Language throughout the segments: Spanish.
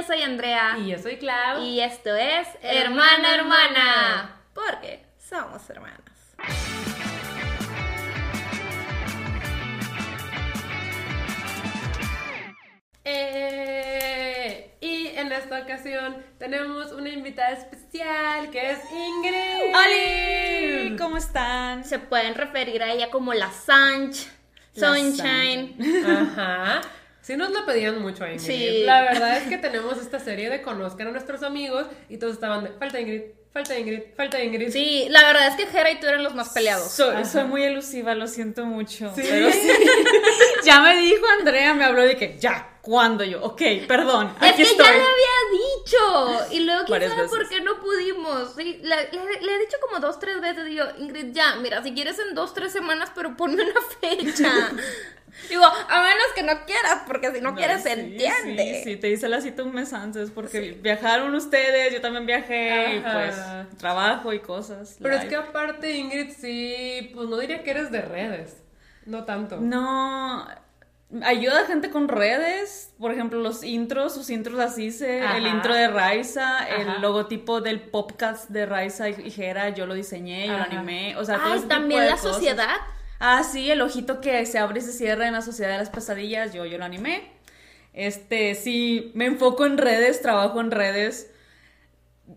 yo soy Andrea. Y yo soy Clau. Y esto es Hermana Hermana. Porque somos hermanas. Eh, y en esta ocasión tenemos una invitada especial que es Ingrid. ¡Holi! ¿Cómo están? Se pueden referir a ella como la Sanch, La Sunshine. Ajá. Sí nos lo pedían mucho a Ingrid. Sí. La verdad es que tenemos esta serie de conozcan a nuestros amigos y todos estaban de falta Ingrid, falta Ingrid, falta Ingrid. Sí, la verdad es que Jera y tú eran los más peleados. Soy, soy muy elusiva, lo siento mucho. Pero sí. ya me dijo Andrea, me habló de que ya, ¿cuándo yo? Ok, perdón. Es aquí que estoy. ya le había dicho. Y luego, quién sabe por qué no pudimos. Sí, le, le- le he dicho como dos, tres veces. Digo, Ingrid, ya, mira, si quieres en dos, tres semanas, pero ponme una fecha. Digo, a menos que no quieras, porque si no, quieres, se Sí, entiende. Sí, sí, te hice la cita un mes antes porque viajaron ustedes, yo también viajé, y pues trabajo y cosas. Pero es que aparte Ingrid sí, pues no diría que eres de redes. No tanto. No, ayuda a gente con redes, por ejemplo, los intros, sus intros así Ajá. el intro de Raiza, el logotipo del podcast de Raiza y Jera, yo lo diseñé, yo lo animé, o sea, todo Ay, ese tipo también de la cosas. sociedad. Ah, sí, el ojito que se abre y se cierra en la sociedad de las pesadillas, yo, yo lo animé. Este, sí, me enfoco en redes, trabajo en redes.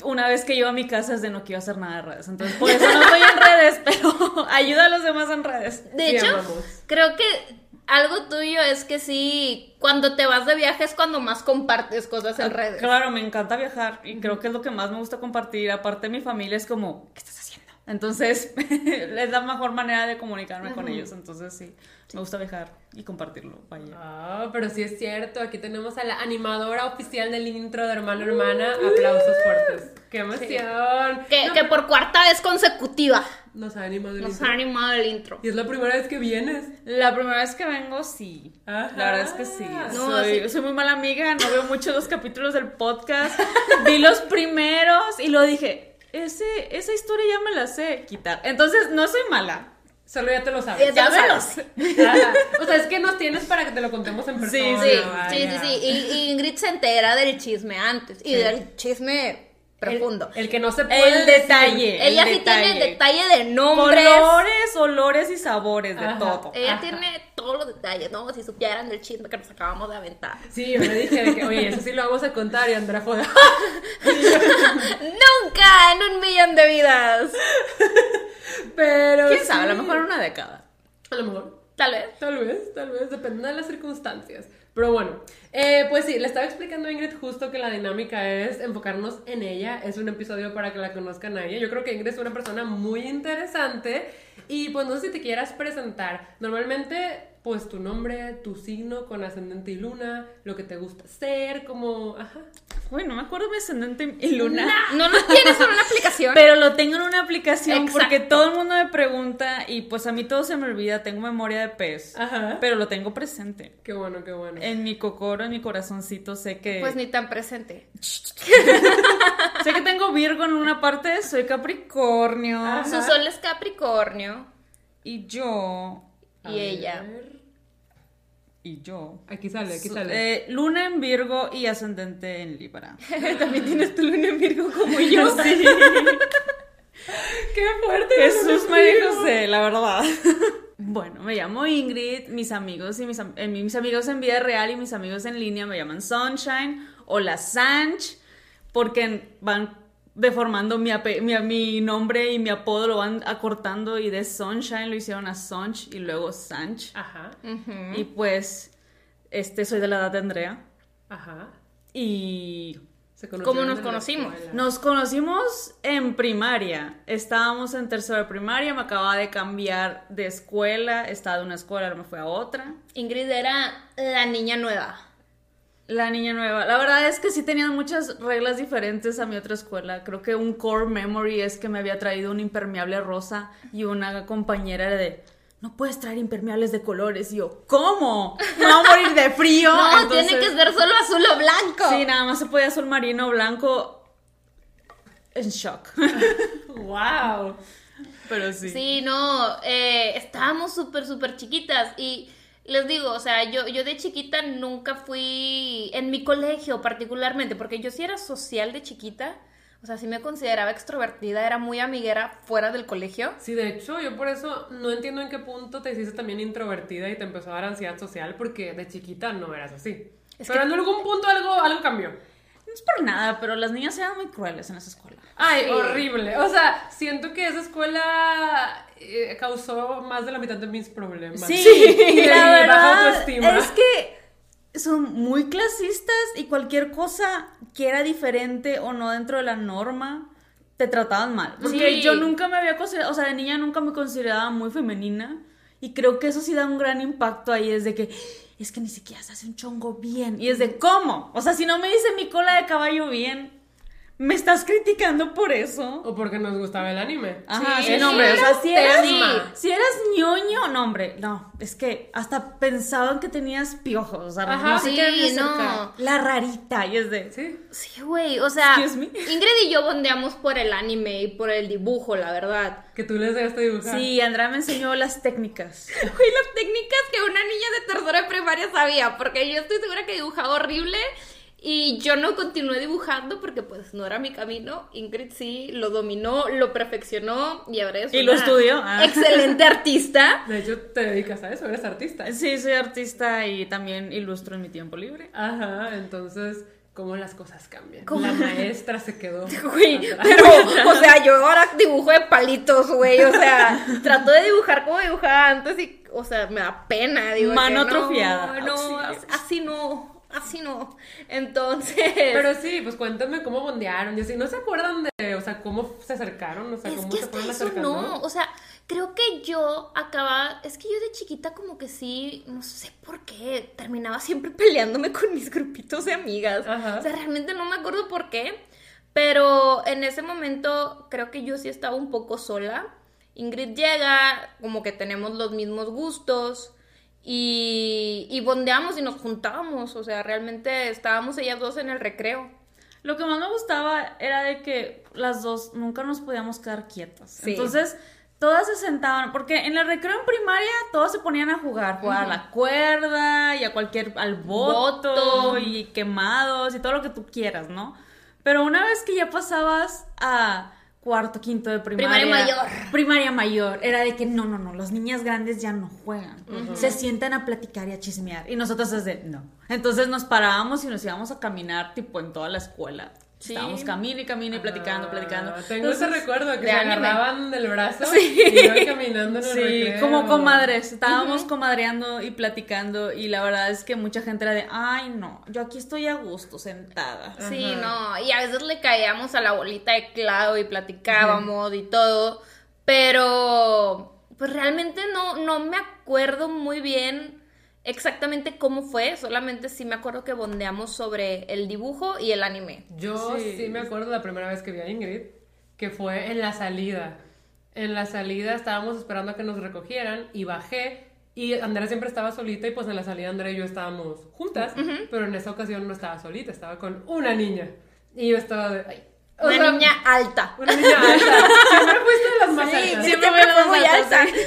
Una vez que llego a mi casa es de no quiero hacer nada de redes. Entonces, por eso no estoy en redes, pero ayuda a los demás en redes. De Sí, hecho, creo que algo tuyo es que sí, cuando te vas de viaje es cuando más compartes cosas en redes. Claro, me encanta viajar y creo que es lo que más me gusta compartir. Aparte, mi familia es como, ¿qué estás haciendo? Entonces, es la mejor manera de comunicarme con ellos. Entonces, sí, me gusta viajar y compartirlo. Vaya. Ah, pero sí es cierto, aquí tenemos a la animadora oficial del intro de Hermano Hermana. Aplausos fuertes. ¡Qué emoción! Que, No, que por cuarta vez consecutiva Nos ha animado el nos intro. ha animado el intro. Y es la primera vez que vienes. La primera vez que vengo, sí. Ajá. La verdad es que sí. No, soy, sí. soy muy mala amiga, no veo mucho los capítulos del podcast. Vi los primeros y lo dije, ese, esa historia ya me la sé quitar. Entonces, no soy mala. Solo ya te lo sabes. Ya Ya me lo. Ajá. O sea, es que nos tienes para que te lo contemos en persona. Sí, vaya. sí, sí, sí. Y, y Ingrid se entera del chisme antes y del chisme profundo. El, el que no se puede El decir. detalle. Ella el sí tiene detalle. detalle de nombres. Colores, olores y sabores de Ajá. todo. Ella Ajá. tiene todos los detalles, ¿no? Si supieran del chisme que nos acabamos de aventar. Sí, yo le dije de que, oye, eso sí lo vamos a contar y Andrea fue ¡Nunca en un millón de vidas! Pero ¿Quién sí. sabe? A lo mejor en una década. A lo mejor. Tal vez. Tal vez, tal vez, depende de las circunstancias. Pero bueno, eh, pues sí, le estaba explicando a Ingrid justo que la dinámica es enfocarnos en ella. Es un episodio para que la conozcan a ella. Yo creo que Ingrid es una persona muy interesante. Y pues no sé si te quieras presentar. Normalmente, pues tu nombre, tu signo con ascendente y luna, lo que te gusta hacer, como. Ajá. Uy, no me acuerdo mi ascendente y luna. No lo tienes en una aplicación. Pero lo tengo en una aplicación Exacto. porque todo el mundo me pregunta y pues a mí todo se me olvida, tengo memoria de pez, Ajá. pero lo tengo presente. Qué bueno, qué bueno. En mi cocoro, en mi corazoncito sé que Pues ni tan presente. sé que tengo Virgo en una parte, soy Capricornio Ajá. Su sol es Capricornio y yo A y ella. ver. Y yo Aquí sale, aquí sale. eh, luna en Virgo y ascendente en Libra. También tienes tu luna en Virgo como yo. Sí. ¡Qué fuerte! Jesús María José, la verdad. Bueno, me llamo Ingrid, mis amigos y mis, am- eh, mis amigos en vida real y mis amigos en línea me llaman Sunshine o la Sanch porque van deformando mi, mi, mi nombre y mi apodo lo van acortando y de Sunshine lo hicieron a Sunch y luego Sanch. Ajá, Y pues, este, soy de la edad de Andrea ajá. y ¿Cómo nos conocimos? nos conocimos en primaria. Estábamos en tercero de primaria, me acababa de cambiar de escuela, estaba de una escuela, ahora me fui a otra. Ingrid era la niña nueva. La niña nueva. La verdad es que sí tenían muchas reglas diferentes a mi otra escuela. Creo que un core memory es que me había traído un impermeable rosa y una compañera era de, no puedes traer impermeables de colores. Y yo, ¿cómo? Me voy a morir de frío. No, Entonces- tiene que ser solo azul o blanco. Sí, nada más se podía azul marino, blanco. En shock. ¡Wow! Pero sí. Sí, no, eh, estábamos súper, súper chiquitas y les digo, o sea, yo, yo de chiquita nunca fui, en mi colegio particularmente, porque yo sí era social de chiquita, o sea, sí me consideraba extrovertida, era muy amiguera fuera del colegio. Sí, de hecho, yo por eso no entiendo en qué punto te hiciste también introvertida y te empezó a dar ansiedad social, porque de chiquita no eras así. Es Pero que- en algún punto algo, algo cambió. No es por nada, pero las niñas eran muy crueles en esa escuela. Ay, Sí. horrible. O sea, siento que esa escuela eh, causó más de la mitad de mis problemas. Sí, Y de la baja verdad autoestima. es que son muy clasistas y cualquier cosa que era diferente o no dentro de la norma te trataban mal. Porque Sí. yo nunca me había considerado, o sea, de niña nunca me consideraba muy femenina y creo que eso sí da un gran impacto ahí, es de que es que ni siquiera se hace un chongo bien y es de cómo, o sea, si no me dice mi cola de caballo bien, me estás criticando por eso. O porque nos gustaba el anime. Ajá, Sí, sí, sí, no, hombre, o sea, si eras, si eras ñoño, no, hombre, no, es que hasta pensaban que tenías piojos, o sea, Ajá. no se Sí, ni no. La rarita, y es de... Sí. Sí, güey, o sea, Excuse me. Ingrid y yo bondeamos por el anime y por el dibujo, la verdad. Que tú les debes dibujar. Sí, Andrea me enseñó las técnicas. Güey, las técnicas que una niña de tercera de primaria sabía, porque yo estoy segura que dibujaba horrible y yo no continué dibujando porque pues no era mi camino. Ingrid sí lo dominó, lo perfeccionó y ahora es Y lo estudió. Ah. excelente artista. De hecho, te dedicas a eso, eres artista. Sí, soy artista y también ilustro en mi tiempo libre. Ajá, entonces, ¿cómo las cosas cambian? ¿Cómo? La maestra se quedó. Güey, pero, o sea, yo ahora dibujo de palitos, güey, o sea, trato de dibujar como dibujaba antes y, o sea, me da pena, digo. Mano que no, atrofiada, No, auxilio. así no, así no. Entonces... Pero sí, pues cuéntame cómo bondearon. Y así, ¿no se acuerdan de, o sea, cómo se acercaron? O sea, Es cómo que se hasta fueron eso acercando. no, o sea, creo que yo acababa, es que yo de chiquita como que sí, no sé por qué, terminaba siempre peleándome con mis grupitos de amigas. Ajá. O sea, realmente no me acuerdo por qué, pero en ese momento creo que yo sí estaba un poco sola. Ingrid llega, como que tenemos los mismos gustos. Y, y bondeamos y nos juntábamos, o sea, realmente estábamos ellas dos en el recreo. Lo que más me gustaba era de que las dos nunca nos podíamos quedar quietas. Sí. Entonces, todas se sentaban, porque en el recreo en primaria todos se ponían a jugar, jugar a la cuerda y a cualquier, al voto, Voto. y quemados y todo lo que tú quieras, ¿no? Pero una vez que ya pasabas a cuarto, quinto de primaria. Primaria mayor. Primaria mayor. Era de que no, no, no, las niñas grandes ya no juegan. Se sientan a platicar y a chismear. Y nosotros es de no. Entonces nos parábamos y nos íbamos a caminar tipo en toda la escuela. Sí. Estábamos camino y camino y platicando, Ah, platicando. Tengo ese recuerdo que de se anime. agarraban del brazo Sí. y iban caminando en el Sí, recreo. como comadres, estábamos comadreando y platicando y la verdad es que mucha gente era de, ay no, yo aquí estoy a gusto sentada. Sí, Ajá. no, y a veces le caíamos a la bolita de clavo y platicábamos y todo, pero pues realmente no, no me acuerdo muy bien exactamente cómo fue, solamente sí me acuerdo que bondeamos sobre el dibujo y el anime. Yo Sí. sí. me acuerdo la primera vez que vi a Ingrid, que fue en la salida. En la salida estábamos esperando a que nos recogieran y bajé. Y Andrea siempre estaba solita y pues en la salida Andrea y yo estábamos juntas, pero en esa ocasión no estaba solita, estaba con una niña. Y yo estaba de... ay, Una sea, niña alta. Una niña alta. Siempre fuiste de las más Sí, altas. siempre fue más muy alta, alta.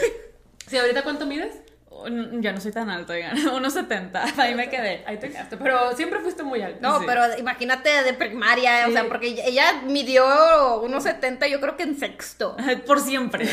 Sí, ¿ahorita cuánto mides? N- Ya no soy tan alta, oigan, unos 70, ahí me quedé. Ahí te quedaste, pero siempre fuiste muy alta. No, Sí. pero imagínate de primaria, o sea, porque ella midió unos 70, yo creo que en sexto. Por siempre.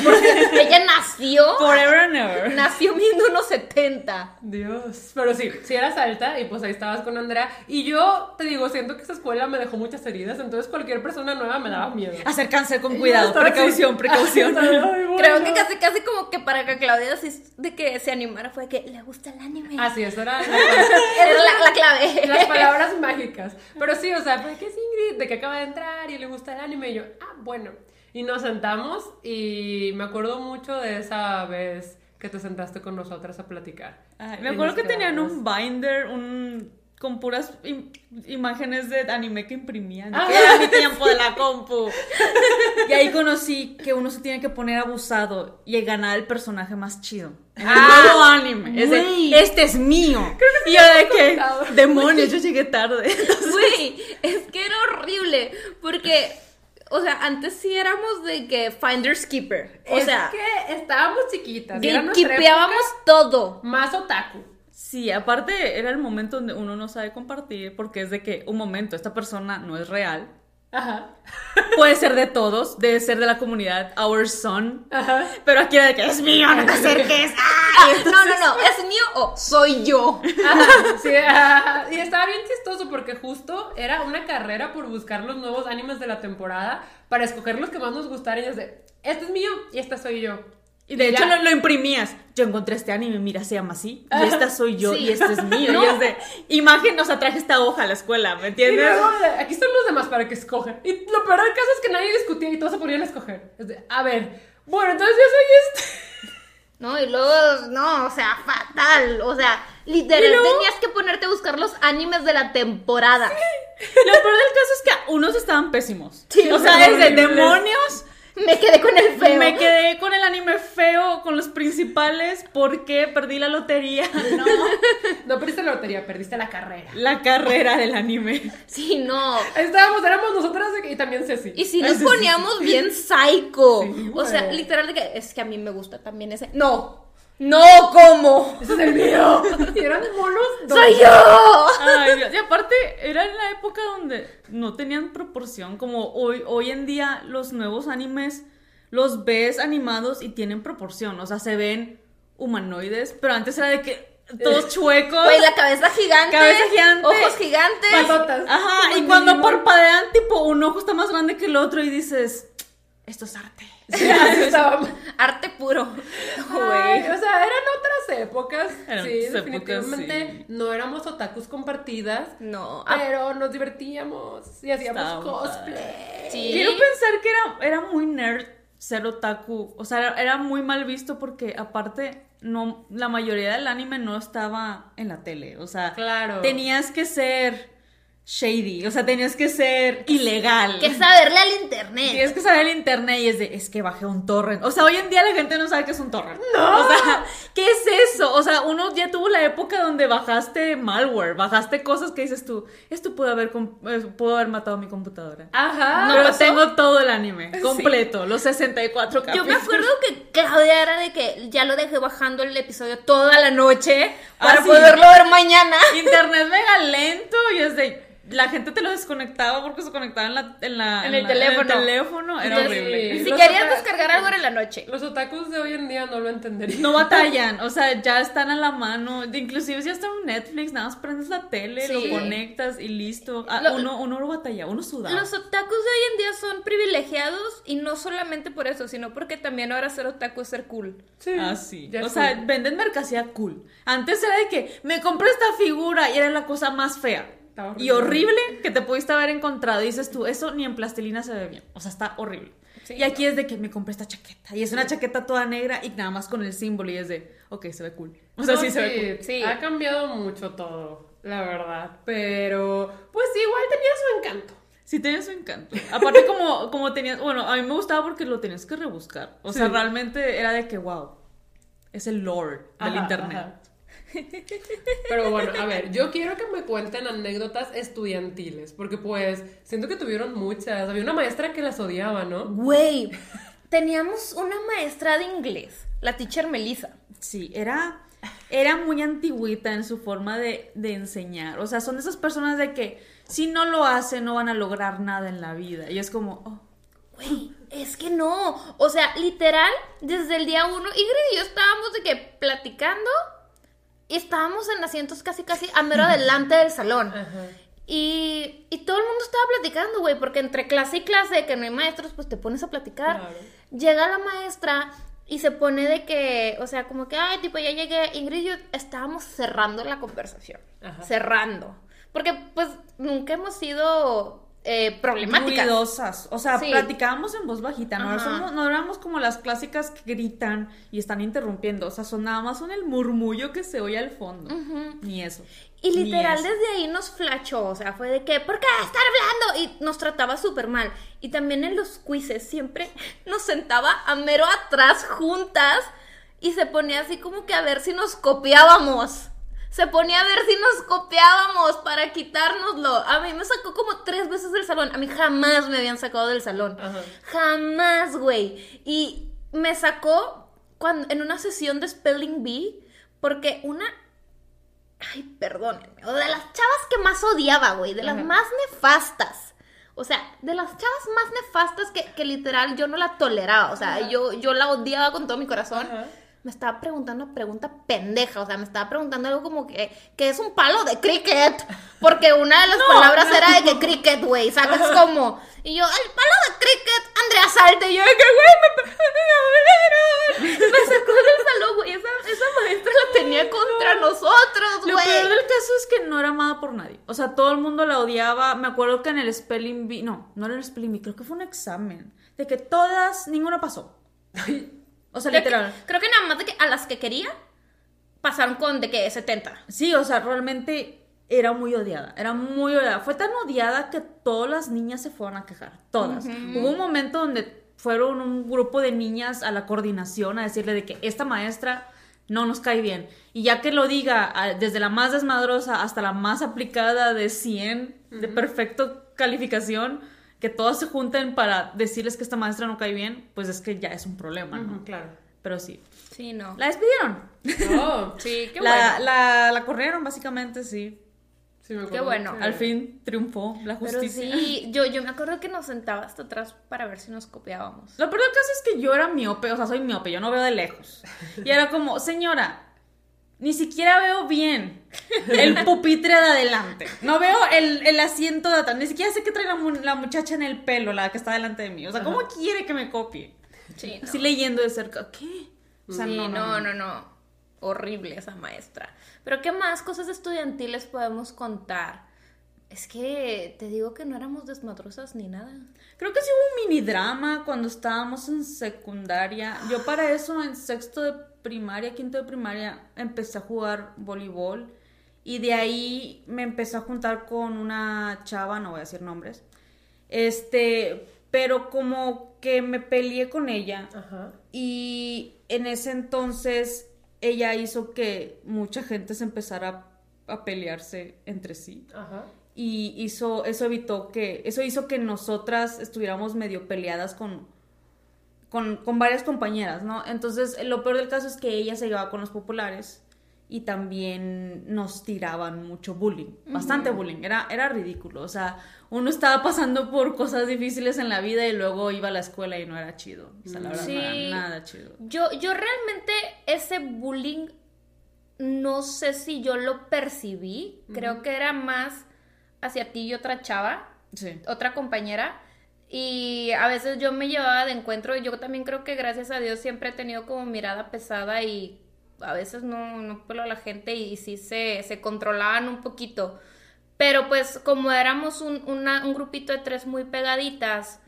ella nació, Forever and ever. nació midiendo unos 70. Dios. Pero sí, sí eras alta y pues ahí estabas con Andrea. Y yo te digo, siento que esa escuela me dejó muchas heridas, entonces cualquier persona nueva me daba miedo. Acércanse con cuidado, yo precaución, precaución. ay, bueno. Creo que casi, casi como que para que Claudia así de que se animara fue que le gusta el anime. Así, eso era la- la, la clave. las palabras mágicas. Pero sí, o sea, fue que es Ingrid, de que acaba de entrar y le gusta el anime. Y yo, ah, bueno. Y nos sentamos y me acuerdo mucho de esa vez que te sentaste con nosotras a platicar. Ay, me acuerdo que tenían quedamos. un binder, un con puras im- imágenes de anime que imprimían. Ah. era mi tiempo de la compu. Y ahí conocí que uno se tiene que poner abusado y ganar el personaje más chido. En el Ah, nuevo anime. Es de, güey. este es mío. y yo de que, demonios, yo llegué tarde. Güey, es que era horrible. Porque, o sea, antes sí éramos de que Finder's Keeper. O es sea, que estábamos chiquitas. época todo. Más otaku. Sí, aparte era el momento donde uno no sabe compartir porque es de que un momento, esta persona no es real. Ajá. Puede ser de todos, debe ser de la comunidad, our son. Ajá. Pero aquí era de que es mío, no te acerques. Ah, no, no, no, ¿es mío o soy yo? Ajá, sí, ajá. y estaba bien chistoso porque justo era una carrera por buscar los nuevos animes de la temporada para escoger los que más nos gustaran y es de, este es mío y esta soy yo. Y de hecho lo, lo imprimías. Yo encontré este anime, mira, se llama así. Y esta soy yo Sí. y este es mío. Y es de imagen, o sea, traje esta hoja a la escuela, ¿me Y entiendes? luego, de, aquí están los demás para que escojan. Y lo peor del caso es que nadie discutía y todos se ponían a escoger. Es de, a ver, bueno, entonces yo soy este. No, y luego, no, o sea, fatal. O sea, literal, ¿Y luego? tenías que ponerte a buscar los animes de la temporada. Lo peor del caso es que unos estaban pésimos. Sí, o sea, horribles. es de demonios. Me quedé con el feo. Me quedé con el anime feo, con los principales, porque perdí la lotería. No. No perdiste la lotería, perdiste la carrera. La carrera del anime. Sí, no. Estábamos, éramos nosotras y también Ceci. Y si Ay, nos sí, sí, poníamos bien psycho. Sí, o sea, literal de que es que a mí me gusta también ese. No. No, ¿cómo? Ese es el mío. Y eran monos. ¡Soy yo! Ay, Dios. Y aparte, era en la época donde no tenían proporción. Como hoy, hoy en día, los nuevos animes los ves animados y tienen proporción. O sea, se ven humanoides, pero antes era de que todos chuecos. Güey, la cabeza gigante. Cabeza gigante. Ojos gigantes. Patotas. Ajá, y cuando parpadean, tipo, un ojo está más grande que el otro y dices, esto es arte. Sí, así estaba. Arte puro. Ay, Güey. o sea, eran otras épocas. Eran sí, otras épocas, definitivamente sí. no éramos otakus compartidas. No. ah, Pero nos divertíamos y hacíamos Estaba cosplay. sí. Quiero pensar que era, era muy nerd ser otaku. O sea, era, era muy mal visto porque aparte no, la mayoría del anime no estaba en la tele. O sea, Claro. tenías que ser shady. O sea, tenías que ser ilegal. Que saberle al internet. Tienes que saber el internet y es de, es que bajé un torrent. O sea, hoy en día la gente no sabe qué es un torrent. No. O sea, ¿qué es eso? O sea, uno ya tuvo la época donde bajaste malware, bajaste cosas que dices tú, esto pudo haber, eh, pudo haber matado mi computadora. Ajá. Pero pasó? tengo todo el anime, completo, los 64 Yo capítulos. me acuerdo que Claudia era de que ya lo dejé bajando el episodio toda la noche para Ah, sí. poderlo ver mañana. Internet mega lento y es de... La gente te lo desconectaba porque se conectaba en, la, en, la- En el la- teléfono. teléfono. Era Entonces, horrible. Sí. Si Los querías otra- descargar algo era en la noche. Los otakus de hoy en día no lo entenderían. No batallan, o sea, ya están a la mano. Inclusive ya está en Netflix, nada más prendes la tele, Sí. lo conectas y listo. Ah, Lo- uno, uno no batalla, uno suda. Los otakus de hoy en día son privilegiados y no solamente por eso, sino porque también ahora ser otaku es ser cool. Sí. Ah, sí. Ya O sea, cool. venden mercancía cool. Antes era de que me compré esta figura y era la cosa más fea. Y horrible que te pudiste haber encontrado. Y dices tú, eso ni en plastilina se ve bien. O sea, está horrible. Sí, y aquí es de que me compré esta chaqueta. Y es una chaqueta toda negra y nada más con el símbolo. Y es de, ok, se ve cool. O sea, No, sí, se ve cool. Sí. Ha cambiado mucho todo, la verdad. Pero, pues igual tenía su encanto. Sí, tenía su encanto. Aparte, como, como tenías. Bueno, a mí me gustaba porque lo tenías que rebuscar. O sea, realmente era de que, wow, es el lore del internet. ajá. Pero bueno, a ver, yo quiero que me cuenten anécdotas estudiantiles, porque pues siento que tuvieron muchas. Había una maestra que las odiaba, ¿no? Güey, teníamos una maestra de inglés, la teacher Melissa. Sí, era, era muy antigüita en su forma de, de enseñar. O sea, son de esas personas de que si no lo hacen no van a lograr nada en la vida. Y es como, oh, Güey, es que no. O sea, literal, desde el día uno, Ingrid y yo estábamos de que platicando y estábamos en asientos casi, casi a mero adelante del salón. Ajá. Y, y todo el mundo estaba platicando, güey, porque entre clase y clase, que no hay maestros, pues te pones a platicar. Claro. Llega la maestra y se pone de que, o sea, como que, ay, tipo, ya llegué. Ingrid y yo estábamos cerrando la conversación. Ajá. Cerrando. Porque, pues, nunca hemos sido eh, problemáticas. ruidosas. O sea, Sí. platicábamos en voz bajita. No, somos- no éramos como las clásicas que gritan y están interrumpiendo. O sea, son nada más son el murmullo que se oye al fondo. Ni eso. Y literal eso. desde ahí nos flachó, o sea, fue de que, ¿por qué estar hablando? Y nos trataba súper mal. Y también en los quizzes siempre nos sentaba a mero atrás juntas y se ponía así como que a ver si nos copiábamos. Se ponía a ver si nos copiábamos para quitárnoslo. A mí me sacó como tres veces del salón. A mí jamás me habían sacado del salón. Ajá. Jamás, güey. Y me sacó cuando, en una sesión de Spelling Bee porque una Ay, perdónenme. O de las chavas que más odiaba, güey. De las Ajá. más nefastas. O sea, de las chavas más nefastas que, que literal yo no la toleraba. O sea, yo, yo la odiaba con todo mi corazón. Ajá. Me estaba preguntando una pregunta pendeja. O sea, me estaba preguntando algo como que, que es un palo de cricket. Porque una de las palabras era de que cricket, güey. Sacas como. Y yo, el palo de cricket, Andrea Salte. Y yo, que, güey, me, me, me sacó del salón, güey. Esa, esa maestra la tenía contra nosotros, Lo güey. peor del caso es que no era amada por nadie. O sea, todo el mundo la odiaba. Me acuerdo que en el Spelling Bee, no, no era el Spelling Bee, creo que fue un examen. De que todas, ninguna pasó. O sea, Creo que- literal. Creo que nada más de que a las que quería pasaron con de que 70. Sí, o sea, realmente era muy odiada. Era muy odiada. Fue tan odiada que todas las niñas se fueron a quejar. Todas. Hubo un momento donde fueron un grupo de niñas a la coordinación a decirle de que esta maestra no nos cae bien. Y ya que lo diga, desde la más desmadrosa hasta la más aplicada de 100, de perfecto calificación, que todas se junten para decirles que esta maestra no cae bien, pues es que ya es un problema, ¿no? Claro. Pero sí. Sí, no. La despidieron. Oh, Sí, qué la, bueno. la, la corrieron, básicamente, sí. sí, me acuerdo Qué bueno. que- Al fin triunfó la Pero justicia. sí, yo, yo me acuerdo que nos sentaba hasta atrás para ver si nos copiábamos. Lo peor del caso es que yo era miope, o sea, soy miope, yo no veo de lejos. Y era como, señora, ni siquiera veo bien el pupitre de adelante. No veo el, el asiento de atrás, ni siquiera sé qué trae la, la muchacha en el pelo, la que está delante de mí. O sea, ¿cómo quiere que me copie? Sí, no. Así leyendo de cerca, ¿qué? O sea, Sí, no, no, no, no, Horrible esa maestra. Pero ¿qué más cosas estudiantiles podemos contar? Es que te digo que no éramos desmadrosas ni nada. Creo que sí hubo un mini drama cuando estábamos en secundaria. Yo para eso en sexto de primaria, quinto de primaria, empecé a jugar voleibol. Y de ahí me empecé a juntar con una chava, no voy a decir nombres. Este, pero como que me peleé con ella. Ajá. Y en ese entonces ella hizo que mucha gente se empezara a, a pelearse entre sí Ajá. y hizo eso evitó que eso hizo que nosotras estuviéramos medio peleadas con con, con varias compañeras, ¿no? Entonces, lo peor del caso es que ella se llevaba con los populares y también nos tiraban mucho bullying, bastante bullying, era, era ridículo, o sea, uno estaba pasando por cosas difíciles en la vida y luego iba a la escuela y no era chido, o sea, la verdad no Sí. era nada chido. Yo, yo realmente ese bullying no sé si yo lo percibí. Creo que era más hacia ti y otra chava, Sí. otra compañera. Y a veces yo me llevaba de encuentro. Yo también creo que gracias a Dios siempre he tenido como mirada pesada y a veces no, no pelo a la gente y, sí se, se controlaban un poquito. Pero pues como éramos un, una- un grupito de tres muy pegaditas,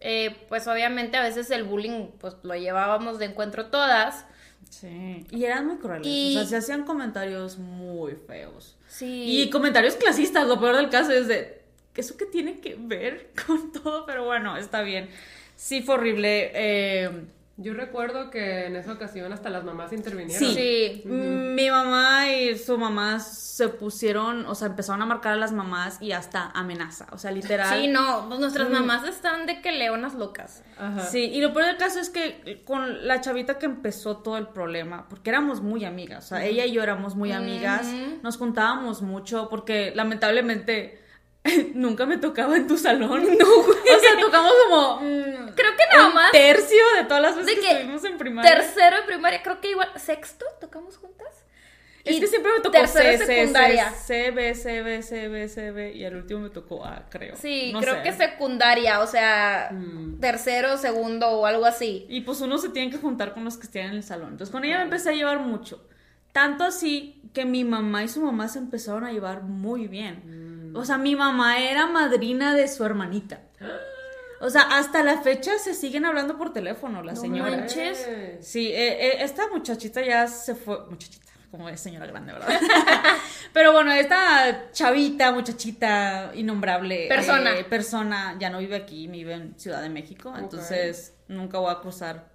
eh, pues obviamente a veces el bullying pues lo llevábamos de encuentro todas. Sí. Y eran muy crueles, Y- o sea, se hacían comentarios muy feos. Sí. Y comentarios clasistas, lo peor del caso es de, ¿eso qué tiene que ver con todo? Pero bueno, está bien. Sí, fue horrible. eh, Yo recuerdo que en esa ocasión hasta las mamás intervinieron. sí, Sí. Mi mamá y su mamá se pusieron, o sea, empezaron a marcar a las mamás y hasta amenaza, o sea, literal. Sí, no, pues nuestras mamás están de que leonas locas. Ajá. Sí, y lo peor del caso es que con la chavita que empezó todo el problema, porque éramos muy amigas, o sea, ella y yo éramos muy amigas, nos juntábamos mucho, porque lamentablemente nunca me tocaba en tu salón. No, O sea, tocamos como mm, Creo que nada un más tercio de todas las veces que, que estuvimos en primaria. tercero de primaria, creo que igual, sexto, tocamos juntas. es Y que siempre me tocó tercero C, secundaria. C, C, B, C, B, C, B, C, B, y al último me tocó A, creo. Sí, No creo sé. que secundaria, o sea, Mm. tercero, segundo o algo así. Y pues uno se tiene que juntar con los que estén en el salón. Entonces con ella me empecé a llevar mucho. Tanto así que mi mamá y su mamá se empezaron a llevar muy bien. O sea, mi mamá era madrina de su hermanita. O sea, hasta la fecha se siguen hablando por teléfono las No señoras. manches. Sí, eh, eh, esta muchachita ya se fue. Muchachita, como es señora grande, ¿verdad? Pero bueno, esta chavita, muchachita, innombrable. Persona. eh, persona, ya no vive aquí, vive en Ciudad de México. Entonces nunca voy a cruzar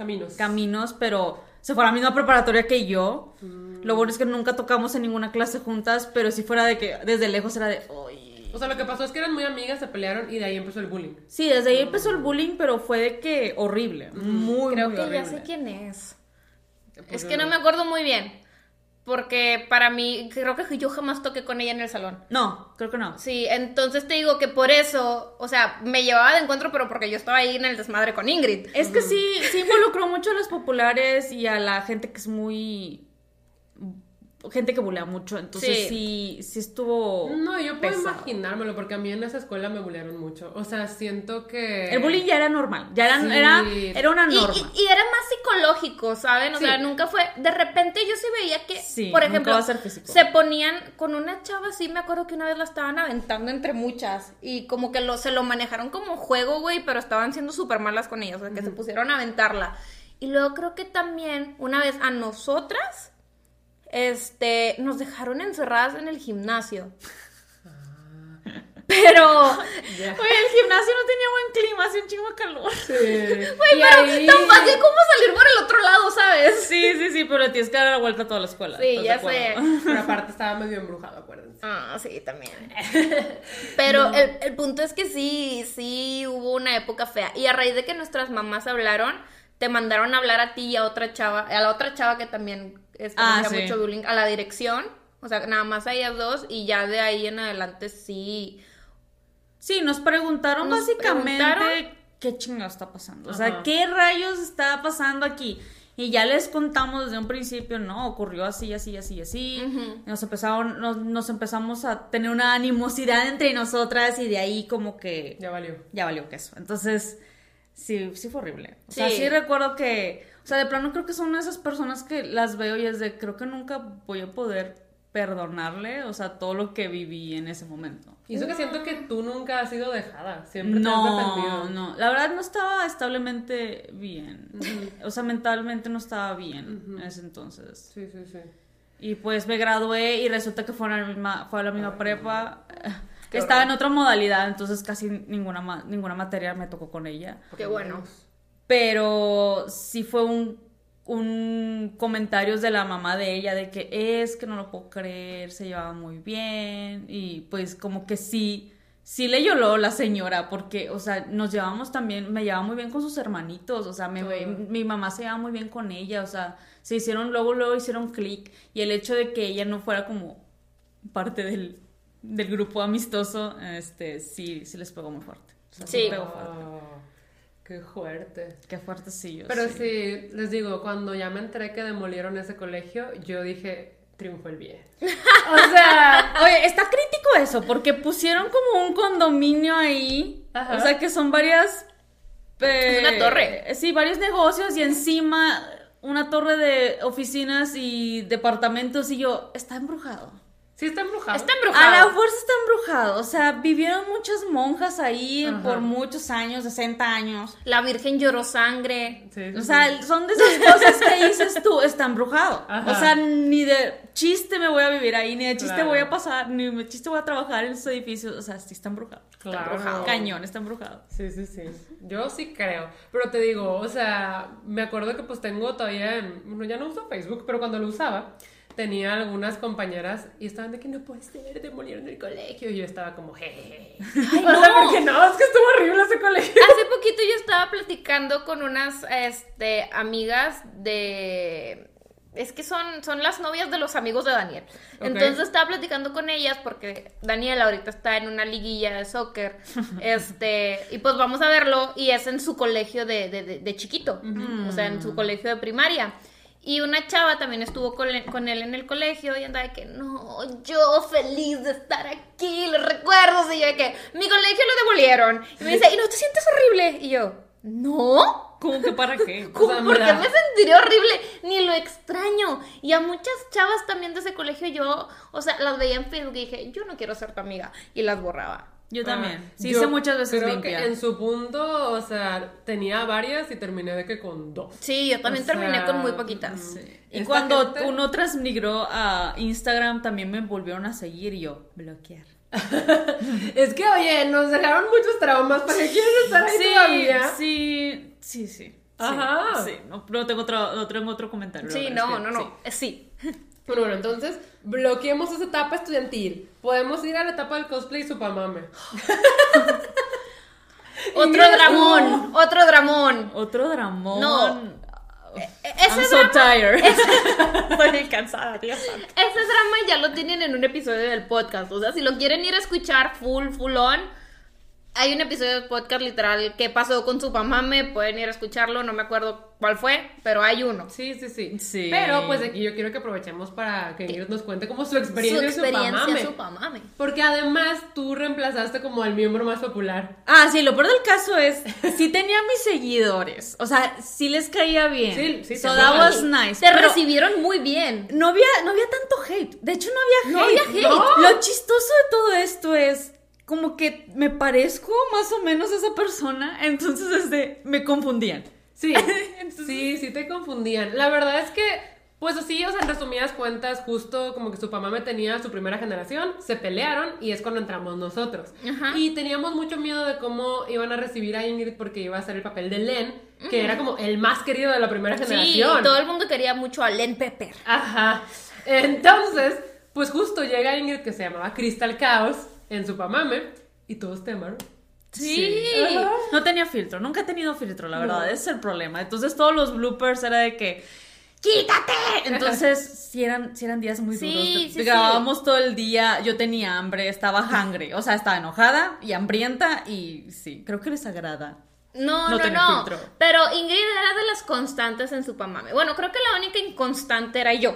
Caminos. caminos, pero se fue a la misma preparatoria que yo. Lo bueno es que nunca tocamos en ninguna clase juntas, pero si fuera de que desde lejos era de. "Uy". O sea, lo que pasó es que eran muy amigas, se pelearon y de ahí empezó el bullying. Sí, desde ahí empezó el bullying, pero fue de que horrible. Muy, Creo muy que ya sé quién es. Pues es que no me acuerdo muy bien. Porque para mí, creo que yo jamás toqué con ella en el salón. No, creo que no. Sí, entonces te digo que por eso, o sea, me llevaba de encuentro, pero porque yo estaba ahí en el desmadre con Ingrid. Es que sí, sí involucró mucho a los populares y a la gente que es muy gente que bulea mucho, entonces sí, sí, estuvo. No, yo puedo pesado. imaginármelo, porque a mí en esa escuela me bulearon mucho. O sea, siento que. El bullying ya era normal, ya era, Sí. era, era una norma. y- y era más psicológico, ¿saben? O Sí. sea, nunca fue. De repente yo sí veía que, Sí, por nunca ejemplo, va a ser físico. se ponían con una chava así. Me acuerdo que una vez la estaban aventando entre muchas. Y como que lo, se lo manejaron como juego, güey, pero estaban siendo súper malas con ella. O sea, que se pusieron a aventarla. Y luego creo que también, una vez a nosotras, este, nos dejaron encerradas en el gimnasio. Pero. Ya. Oye, el gimnasio no tenía buen clima, hacía un chingo de calor. Sí. Güey, Y pero ahí- tan fácil como salir por el otro lado, ¿sabes? Sí, sí, sí, pero tienes que dar la vuelta a toda la escuela. Sí, ¿estás de ya sé. Pero aparte estaba medio embrujado, acuérdense. Ah, sí, también. Pero el, el punto es que sí, sí hubo una época fea. Y a raíz de que nuestras mamás hablaron, te mandaron a hablar a ti y a otra chava, a la otra chava que también este, Ah, sí. mucho bullying, a la dirección. O sea, nada más a ellas dos y ya de ahí en adelante sí. Sí, nos preguntaron Nos básicamente preguntaron. qué chingado está pasando. O sea, qué rayos está pasando aquí. Y ya les contamos desde un principio, no, ocurrió así, así, así, así. Ujú. Nos empezaron, nos, nos empezamos a tener una animosidad entre nosotras y de ahí como que Ya valió. ya valió queso. Entonces, sí, sí fue horrible. O sea, Sí. recuerdo que, sea, de plano creo que son esas personas que las veo y es de, creo que nunca voy a poder perdonarle, o sea, todo lo que viví en ese momento. Y eso que siento que tú nunca has sido dejada. Siempre te has No, defendido. no, la verdad no estaba establemente bien. O sea, mentalmente no estaba bien en ese entonces. Sí, sí, sí. Y pues me gradué y resulta que fue a la misma, fue a la misma prepa. Estaba horror. en otra modalidad, entonces casi ninguna, ma- ninguna materia me tocó con ella. Qué bueno. Pero sí fue un, un comentarios de la mamá de ella de que es que no lo puedo creer, se llevaba muy bien y pues como que sí, sí le lloró la señora porque, o sea, nos llevamos también, me llevaba muy bien con sus hermanitos, o sea, me- mi mamá se llevaba muy bien con ella, o sea, se hicieron, luego, luego hicieron clic y el hecho de que ella no fuera como parte del, del grupo amistoso, este, sí, sí les pegó muy fuerte. O sea, Sí. pegó fuerte. Ah, qué fuerte. Qué fuertecillo. Pero sí, les digo, cuando ya me enteré que demolieron ese colegio, yo dije, triunfó el bien. O sea, oye, está crítico eso, porque pusieron como un condominio ahí. Ajá. O sea, que son varias. eh, Es una torre. Sí, varios negocios y encima una torre de oficinas y departamentos. Y yo, está embrujado. Sí, está embrujado. Está A embrujado. la fuerza está embrujado. O sea, vivieron muchas monjas ahí Ajá. por muchos años, 60 años. La Virgen lloró sangre. Sí, sí, O sea, sí. son de esas cosas que dices tú, está embrujado. Ajá. O sea, ni de chiste me voy a vivir ahí, ni de chiste Claro. voy a pasar, ni de chiste voy a trabajar en esos edificios. O sea, sí está embrujado. Está Claro. embrujado. Cañón, está embrujado. Sí, sí, sí. Yo sí creo. Pero te digo, o sea, me acuerdo que pues tengo todavía, en- bueno, ya no uso Facebook, pero cuando lo usaba, tenía algunas compañeras y estaban de que no puede ser, demolieron el colegio. Y yo estaba como, jejeje. Ay, O sea, no. porque no, es que estuvo horrible ese colegio. Hace poquito yo estaba platicando con unas este, amigas de... Es que son, son las novias de los amigos de Daniel. Entonces estaba platicando con ellas porque Daniel ahorita está en una liguilla de soccer. este, y pues vamos a verlo. Y es en su colegio de, de- de- de chiquito. O sea, en su colegio de primaria. Y una chava también estuvo con, él- con él en el colegio y andaba de que, no, yo feliz de estar aquí, los recuerdos. Y yo de que, mi colegio lo demolieron. Y me dice, ¿y no te sientes horrible? Y yo, no. ¿Cómo que para qué? ¿Cómo? O sea, ¿Por qué me sentiría horrible? Ni lo extraño. Y a muchas chavas también de ese colegio yo, o sea, las veía en Facebook y dije, yo no quiero ser tu amiga. Y las borraba. Yo también. Ah, Sí, yo hice muchas veces creo limpia. que en su punto, o sea, tenía varias y terminé de que con dos. Sí, yo también O terminé sea, con muy poquitas. Sí. Y Esta cuando gente- uno transmigró a Instagram, también me volvieron a seguir y yo, bloquear. Es que, oye, nos dejaron muchos traumas. ¿Para qué quieren estar ahí todavía? sí, sí, sí. Ajá. Sí, no, no tengo otro, no tengo otro comentario. Sí, no, no, no. sí. Bueno, bueno, entonces bloqueemos esa etapa estudiantil. Podemos ir a la etapa del cosplay y supamame. Otro Ingrid, dramón, otro dramón. Otro dramón. No. ese I'm so drama- tired. Estoy bien cansada, Dios santo. Ese drama ya lo tienen en un episodio del podcast. O sea, si lo quieren ir a escuchar full, full on, hay un episodio del podcast literal que pasó con su mamame. Pueden ir a escucharlo, no me acuerdo cuál fue, pero hay uno. Sí, sí, sí, Sí. Pero pues aquí yo quiero que aprovechemos para que Ingrid nos cuente como su Su experiencia, en experiencia, Supamame. su mamame. Porque además tú reemplazaste como al miembro más popular. Ah, sí, lo peor del caso es, sí tenía mis seguidores, o sea, sí les caía bien. Sí, sí, so that was nice. Te recibieron muy bien. no había, no había tanto hate. De hecho, no No había hate. había hate. No. Lo chistoso de todo esto es como que me parezco más o menos a esa persona, entonces este, me confundían. Sí, Entonces- sí, sí te confundían. La verdad es que, pues así, o sea, en resumidas cuentas, justo como que su mamá me tenía su primera generación, se pelearon y es cuando entramos nosotros. Ajá. Y teníamos mucho miedo de cómo iban a recibir a Ingrid porque iba a ser el papel de Len, que era como el más querido de la primera Sí, generación. todo el mundo quería mucho a Len Pepper. Ajá. Entonces, pues justo llega Ingrid que se llamaba Crystal Chaos en su pamame y todos te amaron. Sí. No tenía filtro, nunca he tenido filtro, la verdad, No. ese es el problema. Entonces todos los bloopers era de que ¡Quítate! Entonces, sí eran, sí eran días muy Sí, duros. sí, sí. Grabábamos todo el día, yo tenía hambre, estaba hungry, o sea, estaba enojada y hambrienta y sí, creo que les agrada. No, No no, no. Pero Ingrid era de las constantes en su pamame. Bueno, creo que la única inconstante era yo.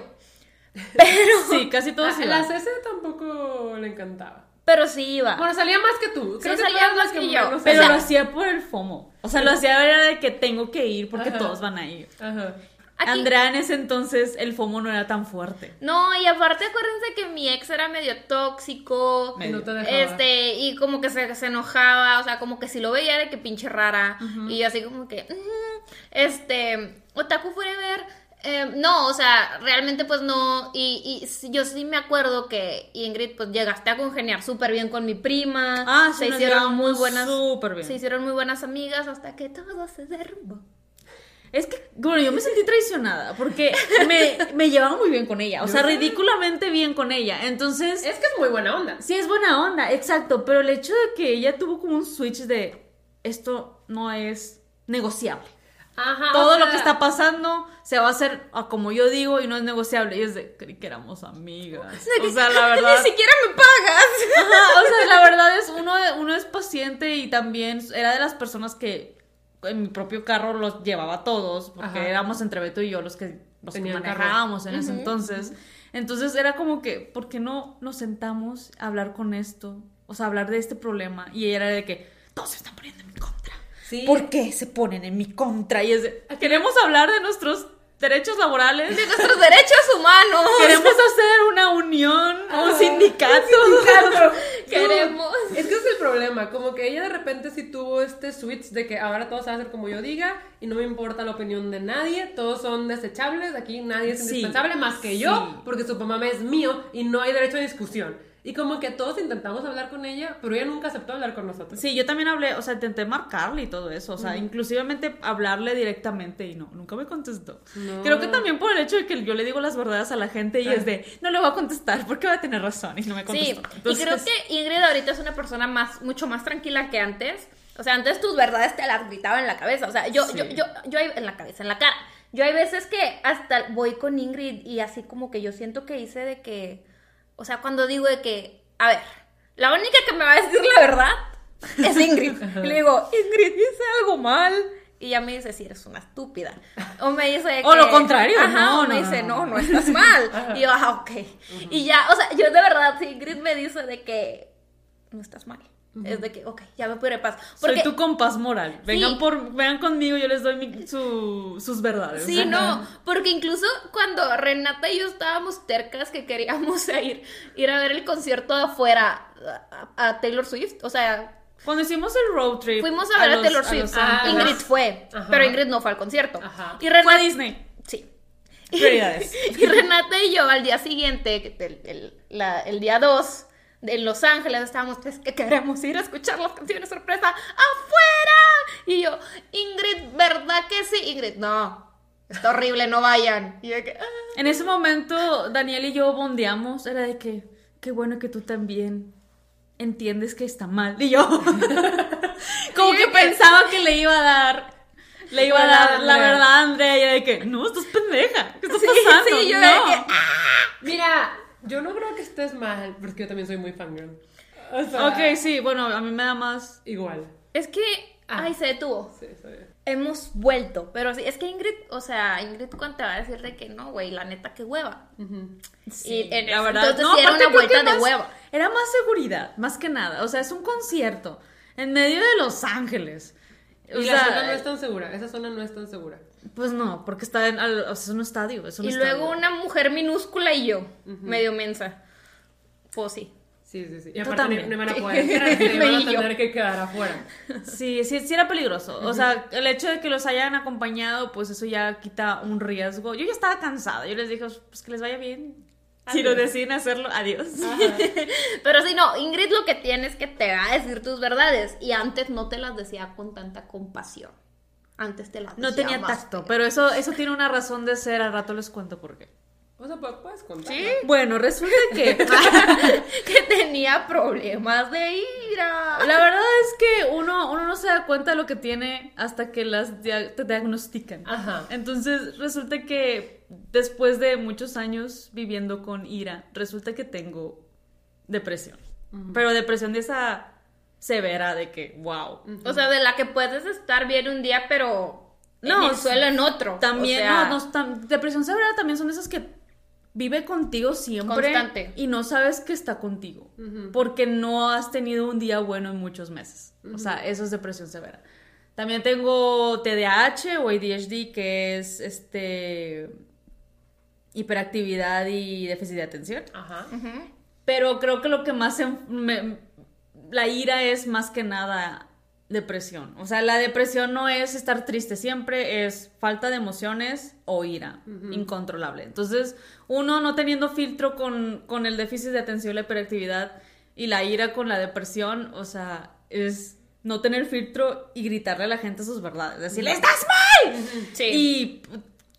Pero, Sí, casi todos A iban. la Cece tampoco le encantaba. Pero sí iba. Bueno, salía más que tú. Creo Sí, que salía más que yo. Pero o sea- lo hacía por el FOMO. O sea, lo hacía era de que tengo que ir porque Ajá. todos van a ir. Ajá. Aquí- Andrea en ese entonces el FOMO no era tan fuerte. No, y aparte acuérdense que mi ex era medio tóxico. Y no te dejaba. Este, y como que se, se enojaba, o sea, como que si lo veía de que pinche rara. Y yo así como que, "Mm", este, Otaku Forever. Eh, no, o sea, realmente pues no. Y, yo sí me acuerdo que Ingrid, pues llegaste a congeniar súper bien con mi prima. Ah, sí, se hicieron muy buenas. súper bien. Se hicieron muy buenas amigas hasta que todo se derrumbó. Es que, bueno, yo me sentí traicionada porque me, me llevaba muy bien con ella. O sea, ridículamente bien con ella. Entonces, Es que es muy buena onda. sí es buena onda, exacto. Pero el hecho de que ella tuvo como un switch de esto no es negociable. Ajá. Todo o sea, lo que está pasando se va a hacer a como yo digo y no es negociable. Y es de, creí que éramos amigas. O sea, la verdad. Ni siquiera me pagas. Ajá, o sea, la verdad es, uno, uno es paciente y también era de las personas que en mi propio carro los llevaba a todos, porque Ajá. éramos entre Beto y yo los que, los que carro. manejábamos en ese entonces. Entonces era como que, ¿por qué no nos sentamos a hablar con esto? O sea, hablar de este problema. Y ella era de que, todos se están poniendo en mi contra. Sí. ¿Por qué se ponen en mi contra? Y es de, queremos hablar de nuestros derechos laborales. De nuestros derechos humanos. Queremos hacer una unión, un Ajá. sindicato. Queremos. Es que es el problema, como que ella de repente sí tuvo este switch de que ahora todo se va a hacer como yo diga y no me importa la opinión de nadie, todos son desechables, aquí nadie es Sí, indispensable más que yo, sí. porque su mamá es mío y no hay derecho a discusión. Y como que todos intentamos hablar con ella, pero ella nunca aceptó hablar con nosotros. Sí, yo también hablé, o sea, intenté marcarle y todo eso, o sea, inclusivamente hablarle directamente y no, nunca me contestó. No. Creo que también por el hecho de que yo le digo las verdades a la gente y Ah. es de, no le voy a contestar porque va a tener razón y no me Sí, contestó. y Entonces, creo que Ingrid ahorita es una persona más, mucho más tranquila que antes. O sea, antes tus verdades te las gritaba en la cabeza. O sea, yo, Sí. yo, yo, yo en la cabeza, en la cara. Yo hay veces que hasta voy con Ingrid y así como que yo siento que hice de que, o sea, cuando digo de que, a ver, la única que me va a decir la verdad es Ingrid. y le digo, Ingrid, hice algo mal. Y ella me dice, sí, eres una estúpida. O me dice O que- lo contrario, Ajá, no, o no, me no, dice, no. no, no estás mal. Y yo, ah, ok. Y ya, o sea, yo de verdad, si Ingrid me dice de que no estás mal. Es de que, ok, ya me pude paz. Porque, soy tu compás moral. Vengan Sí. por, vengan conmigo, yo les doy mi- su- sus verdades. Sí, no, porque incluso cuando Renata y yo estábamos tercas que queríamos ir, ir a ver el concierto de afuera a, a Taylor Swift, o sea, Cuando hicimos el road trip. fuimos a ver a, los- Taylor Swift. Ingrid fue, Ajá. pero Ingrid no fue al concierto. Ajá. Y Fue a Renata, Disney. sí. Prioridades. Y Renata y yo al día siguiente, el, el- la- el día 2, en Los Ángeles, estábamos, es que queremos ir a escuchar las canciones sorpresa afuera. Y yo, Ingrid, ¿verdad que sí? Ingrid, no, está horrible, no vayan. Y yo que, "Ah". En ese momento, Daniel y yo bondeamos. Era de que, qué bueno que tú también entiendes que está mal. Y yo, como Y que pensaba que le iba a dar Le iba a dar la verdad a Andrea y de que, no, estás pendeja. ¿Qué está pasando? sí, yo no. de que, Mira, yo no creo que estés mal, porque yo también soy muy fangirl. O sea, Ok, sí, bueno, a mí me da más. Igual. Es que, Ah. ay, se detuvo. Sí. Hemos vuelto, pero sí, es que Ingrid, o sea, Ingrid cuando te va a decir de que no, güey, la neta, qué hueva. Sí, en- la verdad. entonces sí era una que vuelta de más- hueva. Era más seguridad, más que nada. O sea, es un concierto en medio de Los Ángeles. O Y sea, la zona no es tan segura, esa zona no es tan segura. Pues no, porque está en, al- o sea, es un estadio. Es un Y estadio. luego una mujer minúscula y yo, medio mensa. Pues sí. Sí, sí, sí. Y Tú aparte también. no, no van a poder entrar, van a tener que quedar afuera. Sí, sí, sí era peligroso. O sea, el hecho de que los hayan acompañado, pues eso ya quita un riesgo. Yo ya estaba cansada. Yo les dije, pues que les vaya bien. Si lo deciden hacerlo, adiós. Pero sí, no, Ingrid lo que tiene es que te va a decir tus verdades. Y antes no te las decía con tanta compasión. Antes te las No tenía tacto, pero eso, eso tiene una razón de ser. Al rato les cuento por qué. O sea, pu- puedes contar. Sí. Bueno, resulta que que tenía problemas de ira. la verdad es que uno, uno no se da cuenta de lo que tiene hasta que las dia- te diagnostican. Ajá. Entonces resulta que después de muchos años viviendo con ira, resulta que tengo depresión. Pero depresión de esa severa de que, wow. O sea, de la que puedes estar bien un día, pero No, en el suelo en otro. También, O sea, no, no, tam- depresión severa también son esas que vive contigo siempre Constante. y no sabes que está contigo porque no has tenido un día bueno en muchos meses. O sea, eso es depresión severa. También tengo TDAH o ADHD, que es este hiperactividad y déficit de atención. Ajá. Pero creo que lo que más me- la ira es más que nada depresión. O sea, la depresión no es estar triste siempre, es falta de emociones o ira incontrolable. Entonces, uno no teniendo filtro con, con el déficit de atención, la hiperactividad y la ira con la depresión, o sea, es no tener filtro y gritarle a la gente sus verdades. Decirle, ¡estás mal! Sí. Y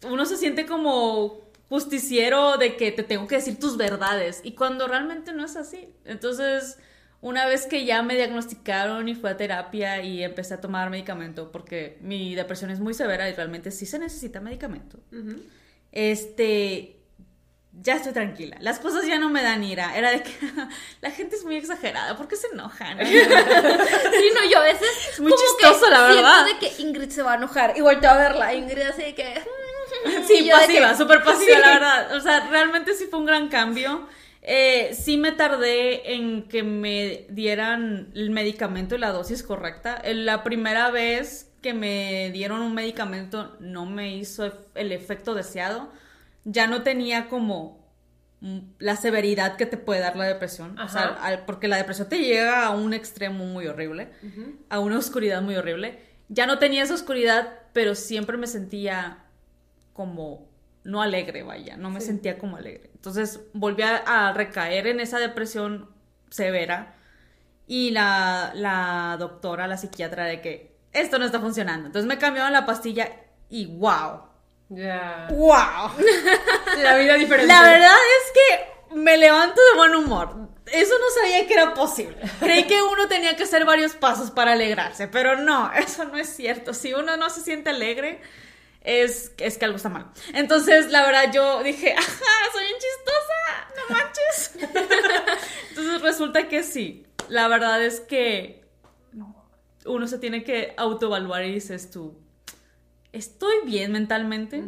uno se siente como justiciero de que te tengo que decir tus verdades. Y cuando realmente no es así. Entonces, una vez que ya me diagnosticaron y fui a terapia y empecé a tomar medicamento, porque mi depresión es muy severa y realmente sí se necesita medicamento. Este. Ya estoy tranquila. Las cosas ya no me dan ira. Era de que la gente es muy exagerada. ¿Por qué se enojan? Sí, no, yo a veces. Es muy chistoso, la verdad. De que Ingrid se va a enojar. Y volteo a verla. Ingrid así de que. Sí, pasiva, súper pasiva, Sí. la verdad. O sea, realmente sí fue un gran cambio. Eh, sí me tardé en que me dieran el medicamento y la dosis correcta. Eh, La primera vez que me dieron un medicamento no me hizo el efecto deseado. Ya no tenía como mm, la severidad que te puede dar la depresión. O sea, al- porque la depresión te llega a un extremo muy horrible, a una oscuridad muy horrible. Ya no tenía esa oscuridad, pero siempre me sentía como no alegre, vaya, no me Sí. sentía como alegre. Entonces volví a, a recaer en esa depresión severa y la, la doctora, la psiquiatra, de que esto no está funcionando. Entonces me cambiaron la pastilla y wow, Ya. wow. La vida diferente. La verdad es que me levanto de buen humor. Eso no sabía que era posible. Creí que uno tenía que hacer varios pasos para alegrarse, pero no, eso no es cierto. Si uno no se siente alegre, es, es que algo está mal. Entonces, la verdad, yo dije, ajá, soy bien chistosa, no manches. Entonces resulta que sí. La verdad es que uno se tiene que autoevaluar y dices tú, ¿estoy bien mentalmente?